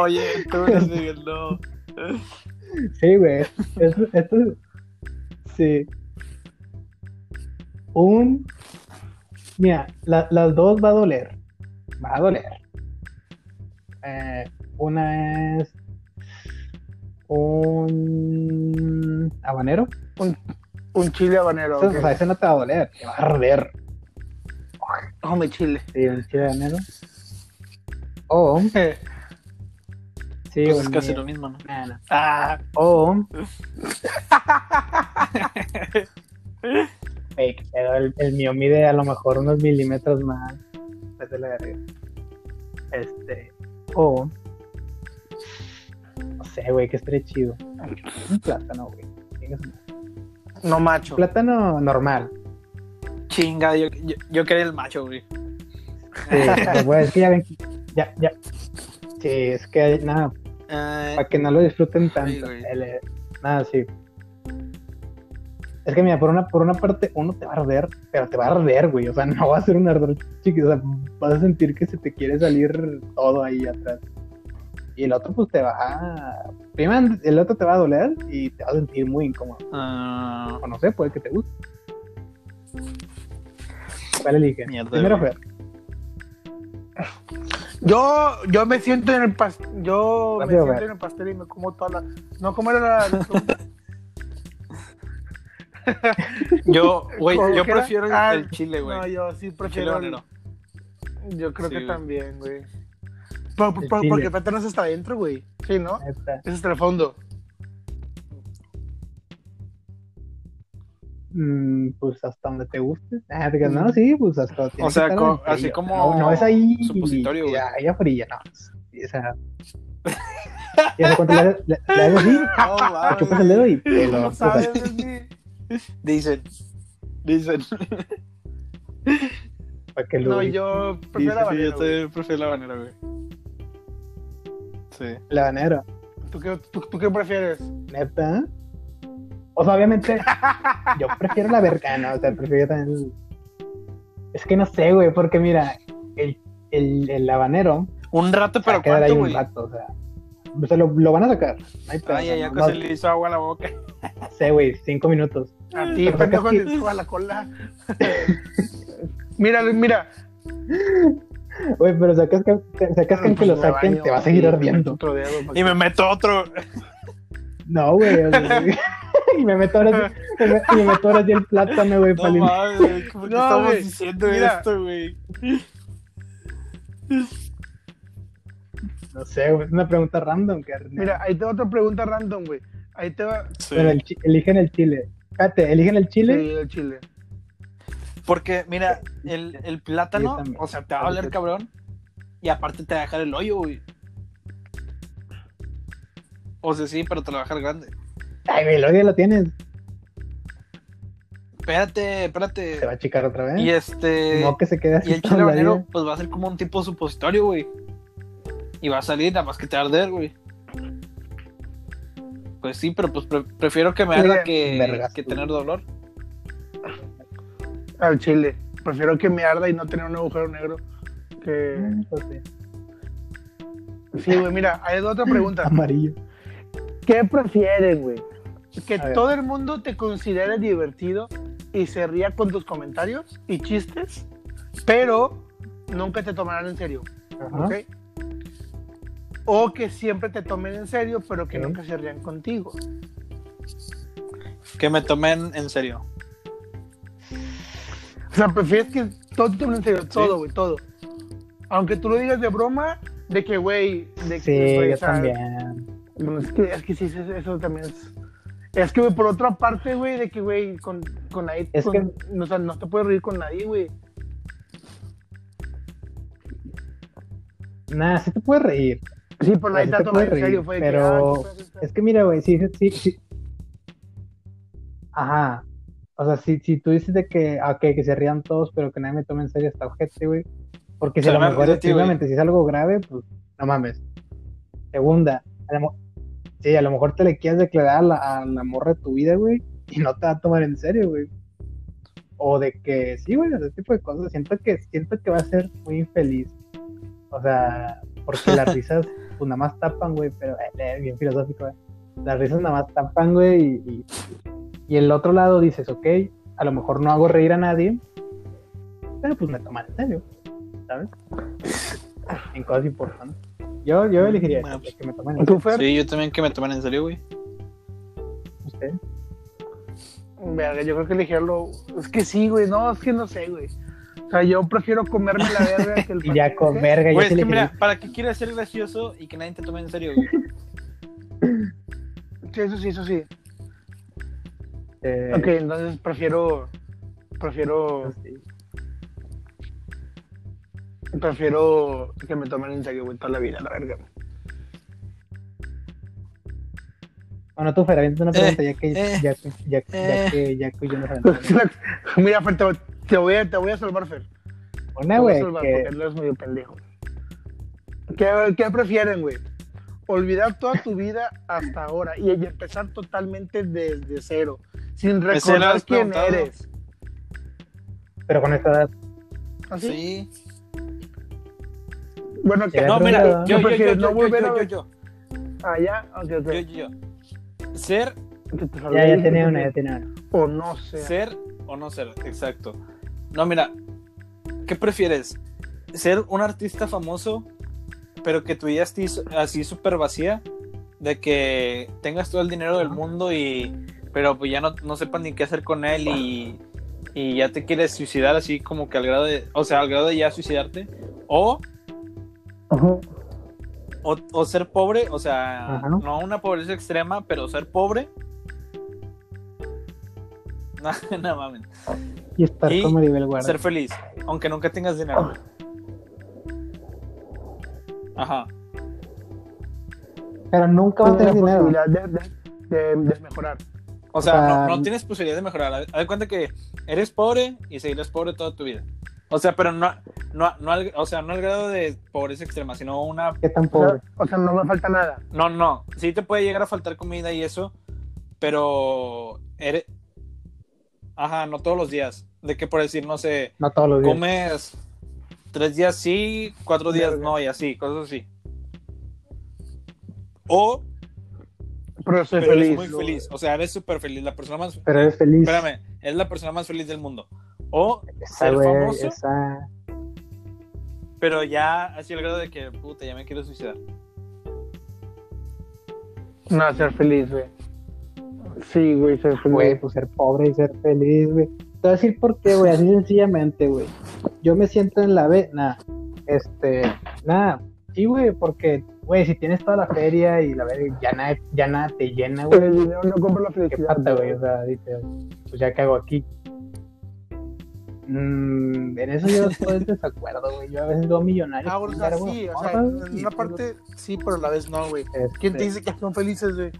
Oye, tú eres Miguel, no. Sí, güey. Esto, esto, sí. Un. Mira, la- las dos va a doler. Va a doler. Eh, una es. Un. Habanero. Un chile habanero. Eso. O sea, ese no te va a doler. Te va a arder. Come chile. Sí, un chile habanero. O. *laughs* Sí, Pues es un- casi lo mismo, ¿no? Nah, no. Ah, O. *laughs* *laughs* Fake, pero el, el mío mide a lo mejor unos milímetros más. Este. O. No sé, güey, que esté chido. Un plátano, güey. No macho. Plátano normal. chinga, yo, yo, yo quería el macho, güey. Sí, pero, güey, es que ya ven. Ya, ya. Sí, es que nada, Ah, para que no lo disfruten tanto. El- nada, sí. Es que mira, por una, por una parte, uno te va a arder, pero te va a arder, güey. O sea, *laughs* no va a ser un ardor chiquito. O sea, vas a sentir que se te quiere salir todo ahí atrás. Y el otro, pues te va a. Primero, el otro te va a doler y te va a sentir muy incómodo. ah, O no sé, puede que te guste. ¿Cuál elige? Mierda, Primero. Fer. Yo, yo me siento en el pastel. Yo me siento en el pastel y me como toda la. No, ¿cómo era la. *laughs* yo, *laughs* güey, ¿Cómo yo prefiero el, Ah, el chile, güey. No, yo sí chile prefiero. el- habanero. yo creo Sí, que güey. también, güey. Por- por- El por- chile. porque el plátano es hasta adentro, güey. Sí, ¿no? Esta. Es hasta el fondo. Mm, pues hasta donde te guste. Ah, te no, sí, pues hasta. O sea, que estar co- en así como No, no es ahí. supositorio, güey. Ya, fría, no. O sea. Y cuánto le le, le haces así, *laughs* No, chupas el dedo y te lo. No pues, sabes, güey. Dicen, dicen. para que lo. No, yo Sí, sí, prefiero sí, yo te prefiero la habanero, güey. Sí. La habanero, ¿Tú qué, tú, tú qué prefieres? neta. O sea, obviamente, yo prefiero la vergana, o sea, prefiero también. Es que no sé, güey, porque mira, el, el, el habanero. Un rato, va pero a quedar ahí ¿cuánto, un rato, o sea. O sea, lo, lo van a sacar. No hay pedo, Ay, ya, ya, no, que no se le hizo agua a la boca. sé, güey, cinco minutos. A ti, Pero pendejo, te suba la cola. *laughs* mira, mira. Güey, pero sacas que, sacas que aunque lo Pues me saquen, baño te va a seguir ardiendo. Y me meto otro. No, güey. o sea, *laughs* *laughs* y me meto ahora y me meto ahora sí el plátano, güey, No güey, ¿cómo que No, estamos güey, diciendo mira. esto, güey? No sé, güey, es una pregunta random. Que, Mira, ahí te va otra pregunta random, güey. Ahí te va. Sí. Bueno, el eligen el chile. Fíjate, eligen el chile. Sí, el chile. Porque, mira, el, plátano, también. o sea, te va a doler cabrón. Y aparte te va a dejar el hoyo, güey. O sea, sí, pero te lo va a dejar grande. Ay, güey, el odio lo tienes. espérate, espérate. Se va a chicar otra vez. Y este. No que se quede así Y el chile habanero, pues va a ser como un tipo supositorio, güey. Y va a salir nada más que te va a arder, güey. Pues sí, pero pues pre- prefiero que me arda Mira, que, vergas, que tú. tener dolor. Al chile. Prefiero que me arda y no tener un agujero negro. Que. Mm, pues sí. Güey, mira, hay otra pregunta. Amarillo. ¿Qué prefieren, güey? ¿Que todo el mundo te considere divertido y se ría con tus comentarios y chistes, pero nunca te tomarán en serio? Ajá. ¿Ok? O que siempre te tomen en serio, pero que nunca se rían contigo. Que me tomen en serio. O sea, prefieres que todo te tomen en serio, todo, güey, todo. Aunque tú lo digas de broma, de que, güey, de que, Sí, güey, yo también. Bueno, es que, es que sí, eso, eso también es. Es que, güey, por otra parte, güey, de que, güey, con, con nadie. Es con- que- no, o sea, no te puedes reír con nadie, güey. Nada, sí te puedes reír. Sí, por nadie Sí te va te a tomar puedes en serio, fue que, pero ah, ¿qué pasa? Es que mira, güey, sí, sí, sí. Ajá. O sea, si, si tú dices de que, ah, ok, que se rían todos, pero que nadie me tome en serio esta ojete, güey. Porque si a lo me mejor, simplemente si es algo grave, pues, no mames. Segunda, a lo sí, a lo mejor te le quieres declarar a la, a la morra de tu vida, güey, y no te va a tomar en serio, güey. O de que, sí, güey, ese tipo de cosas. Siento que, siento que va a ser muy infeliz. O sea, porque las *laughs* risas, pues nada más tapan, güey, pero eh, bien filosófico, güey. Las risas nada más tapan, güey, y, y, y el otro lado dices, ok, a lo mejor no hago reír a nadie, pero pues me toman en serio, ¿sabes? En cosas importantes. Yo, yo elegiría Bueno, que me tomen en ¿Tú, serio. Sí, yo también que me tomen en serio, güey. Usted. Verga, yo creo que elegirlo. Es que sí, güey, no, es que no sé, güey. O sea, yo prefiero comerme la verga que el *laughs* Y ya con verga, yo Güey, es que mira, ¿para qué quieres ser gracioso y que nadie te tome en serio, güey? Sí, eso sí, eso sí. eh, Ok, entonces prefiero. Prefiero. sí. Prefiero que me tomen en serio, güey, toda la vida, la verga. Bueno, tú, Fer, una pregunta, ya que, eh, ya, que- ya, que- ya eh. que, ya que yo aventamos. *laughs* Mira, Fer, te, te voy a, te voy a salvar, Fer. Una, Te voy a güey, salvar que porque eres medio pendejo. ¿Qué, qué prefieren, güey? Olvidar toda tu vida hasta ahora y, y empezar totalmente desde cero, sin recordar quién preguntado. eres. pero con esta edad, ¿Así? Sí. Bueno, que No, mira, yo, yo, yo, no yo, volver yo, a yo, ver- yo, Ah, ya, ok, ok. yo, yo, yo. Ser, ya, ya tenía una, ya tenía una. O no sé. ser o no ser, exacto. No, mira, ¿qué prefieres? ¿Ser un artista famoso, pero que tu vida esté así súper vacía? De que tengas todo el dinero del mundo y... Pero pues ya no, no sepan ni qué hacer con él y, y ya te quieres suicidar así como que al grado de... O sea, al grado de ya suicidarte. O, Ajá. o, o ser pobre, o sea, Ajá. no una pobreza extrema, pero ser pobre. *laughs* No, no mames. Y estar Y con Maribel Guardia. Ser feliz, aunque nunca tengas dinero. Ajá. Pero nunca va a tener Tienes la dinero. posibilidad de, de- de- de mejorar. O sea, sea, no, no tienes posibilidad de mejorar. Haz de cuenta que eres pobre y seguirás pobre toda tu vida. O sea, pero no, no, no al, o sea, no al grado de pobreza extrema, sino una... ¿Qué tan pobre? o sea, no me falta nada. No, no, sí te puede llegar a faltar comida y eso, pero eres... Ajá, no todos los días. De que por decir, no sé, No todos los días. comes tres días sí, cuatro días no y así, cosas así. O, Pero soy pero feliz. eres muy feliz, o sea, eres súper feliz, la persona más... Pero eres feliz. Espérame, es la persona más feliz del mundo. O Esa, ser famoso, esa... pero ya así al grado de que, puta, ya me quiero suicidar. No, ser feliz, güey. Sí, güey, ser feliz. Güey, pues ser pobre y ser feliz, güey. Te voy a decir por qué, güey, así sencillamente, güey. Yo me siento en la B, nada, este, nada, sí, güey, porque, güey, si tienes toda la feria y la verga, ya nada, ya nada te llena, güey. el dinero no compra la ¿Qué felicidad. pasa, güey? O sea, dices, pues ya que hago aquí. Mm, en eso yo estoy en desacuerdo, güey. Yo a veces veo millonarios. Ah, o sea, sí, o sea, en una parte sí, pero a la vez no, güey. este, ¿Quién te dice que son felices, güey?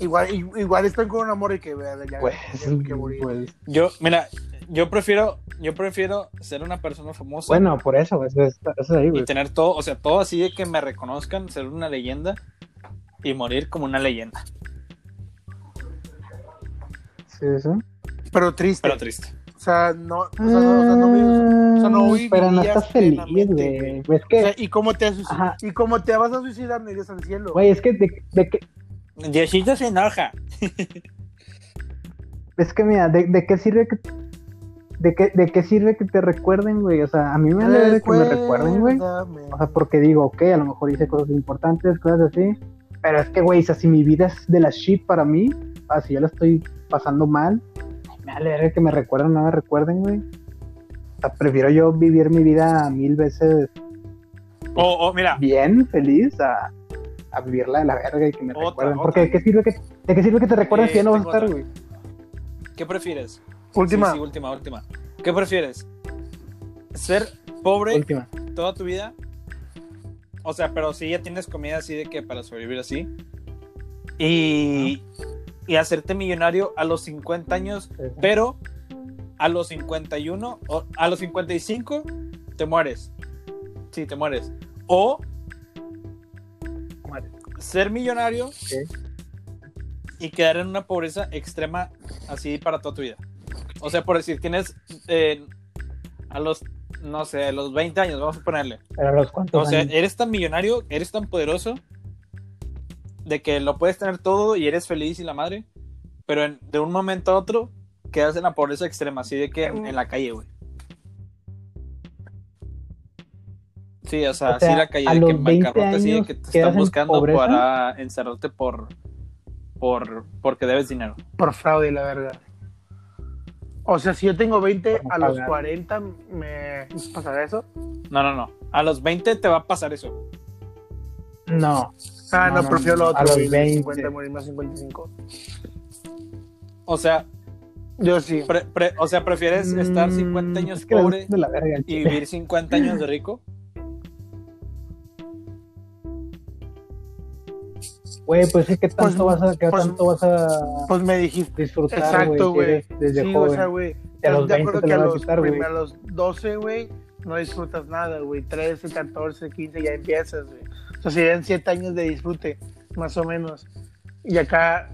Igual, igual están con un amor y que ya, Pues, que morir. pues, Yo, mira, yo prefiero, yo prefiero ser una persona famosa bueno, por eso, eso es, eso es ahí, y güey. tener todo, o sea, todo así de que me reconozcan, ser una leyenda y morir como una leyenda, Sí, sí. Pero triste. pero triste. O sea, no, o sea, no, o sea, no, o sea, no Ah, Pero no estás feliz, güey. Pues Es O que, sea, ¿y cómo te. ¿Y cómo te vas a suicidar? No irías al cielo. güey, es que de, de que Diosito se enoja. Es que mira, ¿de, de qué sirve que de qué, de qué sirve que te recuerden, güey? O sea, a mí me alegra que me recuerden, güey. O sea, porque digo, ok, a lo mejor hice cosas importantes, cosas así. Pero es que, güey, o sea, si mi vida es de la shit para mí, o sea, si yo la estoy pasando mal, me alegra que me recuerden, no me recuerden, güey. O sea, prefiero yo vivir mi vida mil veces O, o mira, bien, feliz, a, a vivirla de la verga y que me Otra, recuerden. otra. Porque ¿de qué sirve que, de qué sirve que te recuerden Eh, si ya no vas a estar, güey? ¿qué prefieres? Última. Sí, sí, última, última. ¿Qué prefieres? ¿Ser pobre Última. toda tu vida? O sea, pero si ya tienes comida así de que para sobrevivir así. Y, y hacerte millonario a los 50 años, pero a los 51 o a los 55 te mueres. Sí, te mueres. O. ser millonario y quedar en una pobreza extrema así para toda tu vida. O sea, por decir, tienes eh, a los, no sé, a los 20 años, vamos a ponerle. Pero a los O sea, años? eres tan millonario, eres tan poderoso de que lo puedes tener todo y eres feliz y la madre, pero en- de un momento a otro quedas en la pobreza extrema, así de que en, en la calle, güey. Sí, o sea, O sea, así la calle, a de que los en 20 bancarrota, años que te están en buscando pobreza. para encerrarte por, por, porque debes dinero. Por fraude, la verga. O sea, si yo tengo 20, Por a los pagar. 40 me pasará eso. No, no, no. A los 20 te va a pasar eso. No. Ah, No, no, no, prefiero no, lo a otro. los güey, 20. 50, morirme a 55. O sea, Yo sí. pre- pre- o sea, prefieres estar Mm, 50 años es que la- pobre de la verga, y vivir 50 años de rico. Güey, pues es que tanto Pues- vas a, qué pues- tanto vas a Pues me dijiste. disfrutar, Exacto, güey, desde Sí, joven. o sea, güey. a los Estás de 20 acuerdo te que a van a los, quitar, primero a los 12, güey, no disfrutas nada, güey. 13, 14, 15 ya empiezas, güey. O sea, serían 7 años de disfrute, más o menos. Y acá,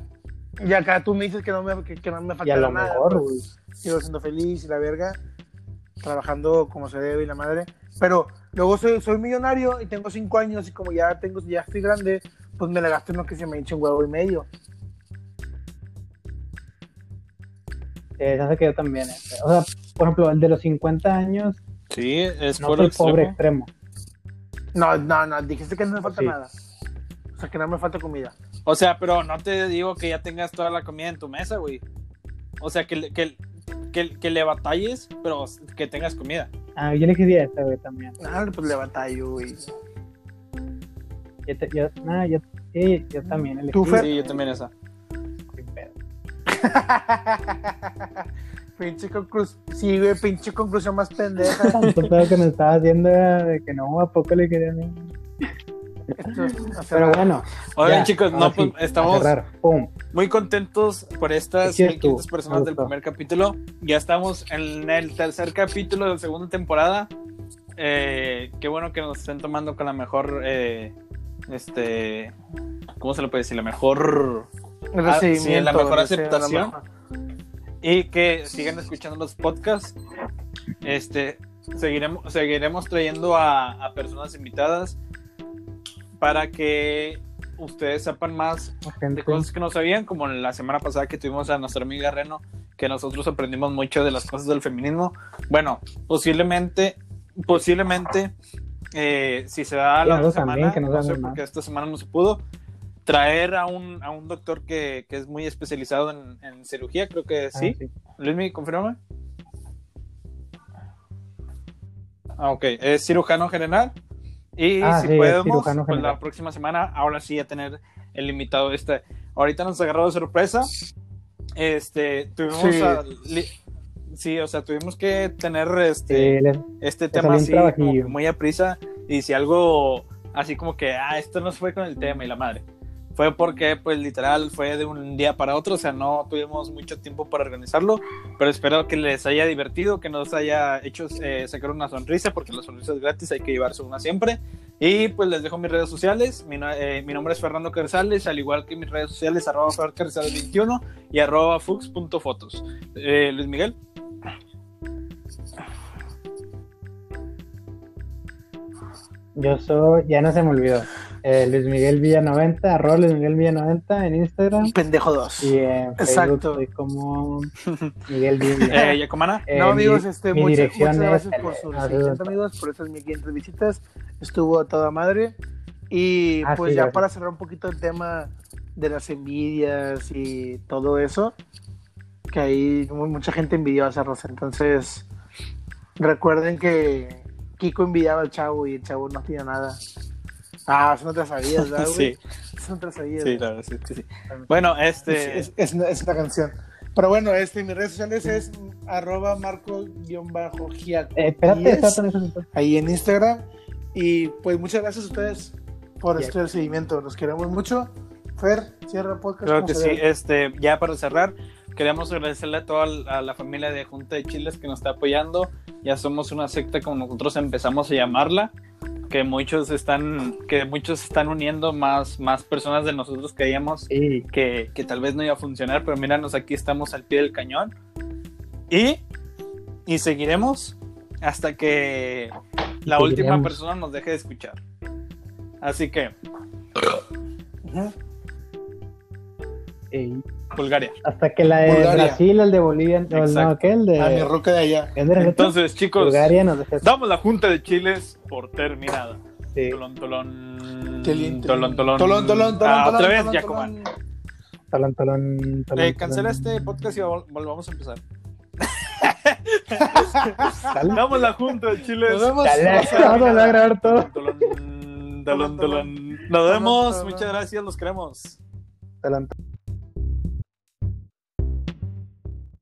y acá tú me dices que no me, que, que no me y a lo nada. mejor, pues. sigo siendo feliz y la verga, trabajando como se debe y la madre. Pero luego soy, soy millonario y tengo cinco años y como ya tengo, ya estoy grande, pues me la gasto en lo que se me hincha un huevo y medio. Eh, se hace que yo también. eh. O sea, por ejemplo, el de los 50 años, Sí, es no por soy pobre extremo. No, no, no, dijiste que no me falta Sí. nada. O sea, que no me falta comida. O sea, pero no te digo que ya tengas toda la comida en tu mesa, güey. O sea, que, le- que, que, que le batalles, pero que tengas comida. Ah, yo elegiría esta, güey, también. Ah, pues le batallo, güey. Yo, te- yo, nah, yo, sí, yo también elegí. ¿Tú, Fer? Sí, yo también esa. *laughs* Pinche conclusión. Sí, güey, pinche conclusión más pendeja. *laughs* Tanto pedo que me estaba haciendo era de que no, a poco le quería. Esto, o sea, Pero bueno. Oigan, ya, chicos, no, pues sí, a estamos muy contentos por estas tú, 1500 personas del primer capítulo. Ya estamos en el tercer capítulo de la segunda temporada. Eh, qué bueno que nos estén tomando con la mejor, eh, este, ¿cómo se le puede decir? La mejor Ah, sí, la mejor la aceptación. y que sigan escuchando los podcasts. Este, seguiremos, seguiremos trayendo a, a personas invitadas para que ustedes sepan más de cosas que no sabían, como la semana pasada que tuvimos a nuestra amiga Reno, que nosotros aprendimos mucho de las cosas del feminismo. Bueno, posiblemente, posiblemente, eh, si se da la semana, también, que nos no sé, hagan porque esta semana no se pudo, traer a un, a un doctor que, que es muy especializado en, en cirugía, creo que Ah, sí. Luismi, confirma. Ah, ok, es cirujano general. Y Ah, si sí, podemos, pues la próxima semana, ahora sí a tener el invitado este. Ahorita nos agarró de sorpresa. Este, tuvimos Sí. a- li- sí, o sea, tuvimos que tener este, les- este tema así como muy a prisa. Y si algo así como que, ah, esto no fue con el tema y la madre. fue porque, pues, literal, fue de un día para otro, o sea, no tuvimos mucho tiempo para organizarlo, pero espero que les haya divertido, que nos haya hecho eh, sacar una sonrisa, porque la sonrisa es gratis, hay que llevarse una siempre. Y pues les dejo mis redes sociales, mi, eh, mi nombre es Fernando Carzales, al igual que mis redes sociales, arroba 21 y arroba fux.fotos. Eh, Luis Miguel. Yo soy, ya no se me olvidó. Eh, Luis Miguel Villa 90, arroba Luis Miguel Villa 90 en Instagram. Pendejo 2. Y en Exacto. soy como *laughs* Miguel Villa. Eh, ¿Yacomana? Eh, no, mi- amigos, este, mi muchas, muchas gracias es- por sus 600 amigos, por esas 1500 visitas. Estuvo a toda madre. Y Ah, pues sí, ya para cerrar un poquito el tema de las envidias y todo eso, que hay mu- mucha gente envidiosa, Rosa. Entonces, recuerden que Kiko envidiaba al chavo y el chavo no hacía nada. Ah, eso no te sabías, ¿verdad, *laughs* güey? Sí, Eso no te sabías. sí, verdad, sí, sí, sí. Bueno, este... Es, es, es, una canción. Pero bueno, este, mis redes sociales es arroba marco-giaco. Eh, espérate, ahí en Instagram. Y pues muchas gracias a ustedes por Yes. este seguimiento. Los queremos mucho. Fer, cierra el podcast. Creo ¿cómo que sí. ve? Este, ya para cerrar, queremos agradecerle a toda la, a la familia de Junta de Chiles que nos está apoyando. Ya somos una secta como nosotros empezamos a llamarla, que muchos están, que muchos están uniendo más, más personas de nosotros creíamos Sí, que, que tal vez no iba a funcionar, pero míranos, aquí estamos al pie del cañón. Y, y seguiremos hasta que la última persona nos deje de escuchar. Así que. Bulgaria. Hasta que la de Bulgaria. Brasil, el de Bolivia, no, Exacto. ¿qué? El de, A mi roca de allá. Entonces, chicos, Bulgaria nos deja damos la Junta de Chiles por terminada. sí. Tolón, tolón. Tolón, tolón. Tolón, tolón, tolón, Ah, tolón, otra vez, tolón, Yacoman. tolón. Talón, talón, talón, Eh, cancela talón. este podcast y vol- volvamos a empezar. Damos la Junta de Chiles. Nos vemos. Vamos a grabar todo. Tolón, tolón, tolón, tolón. Nos vemos, muchas gracias, los queremos. Talón,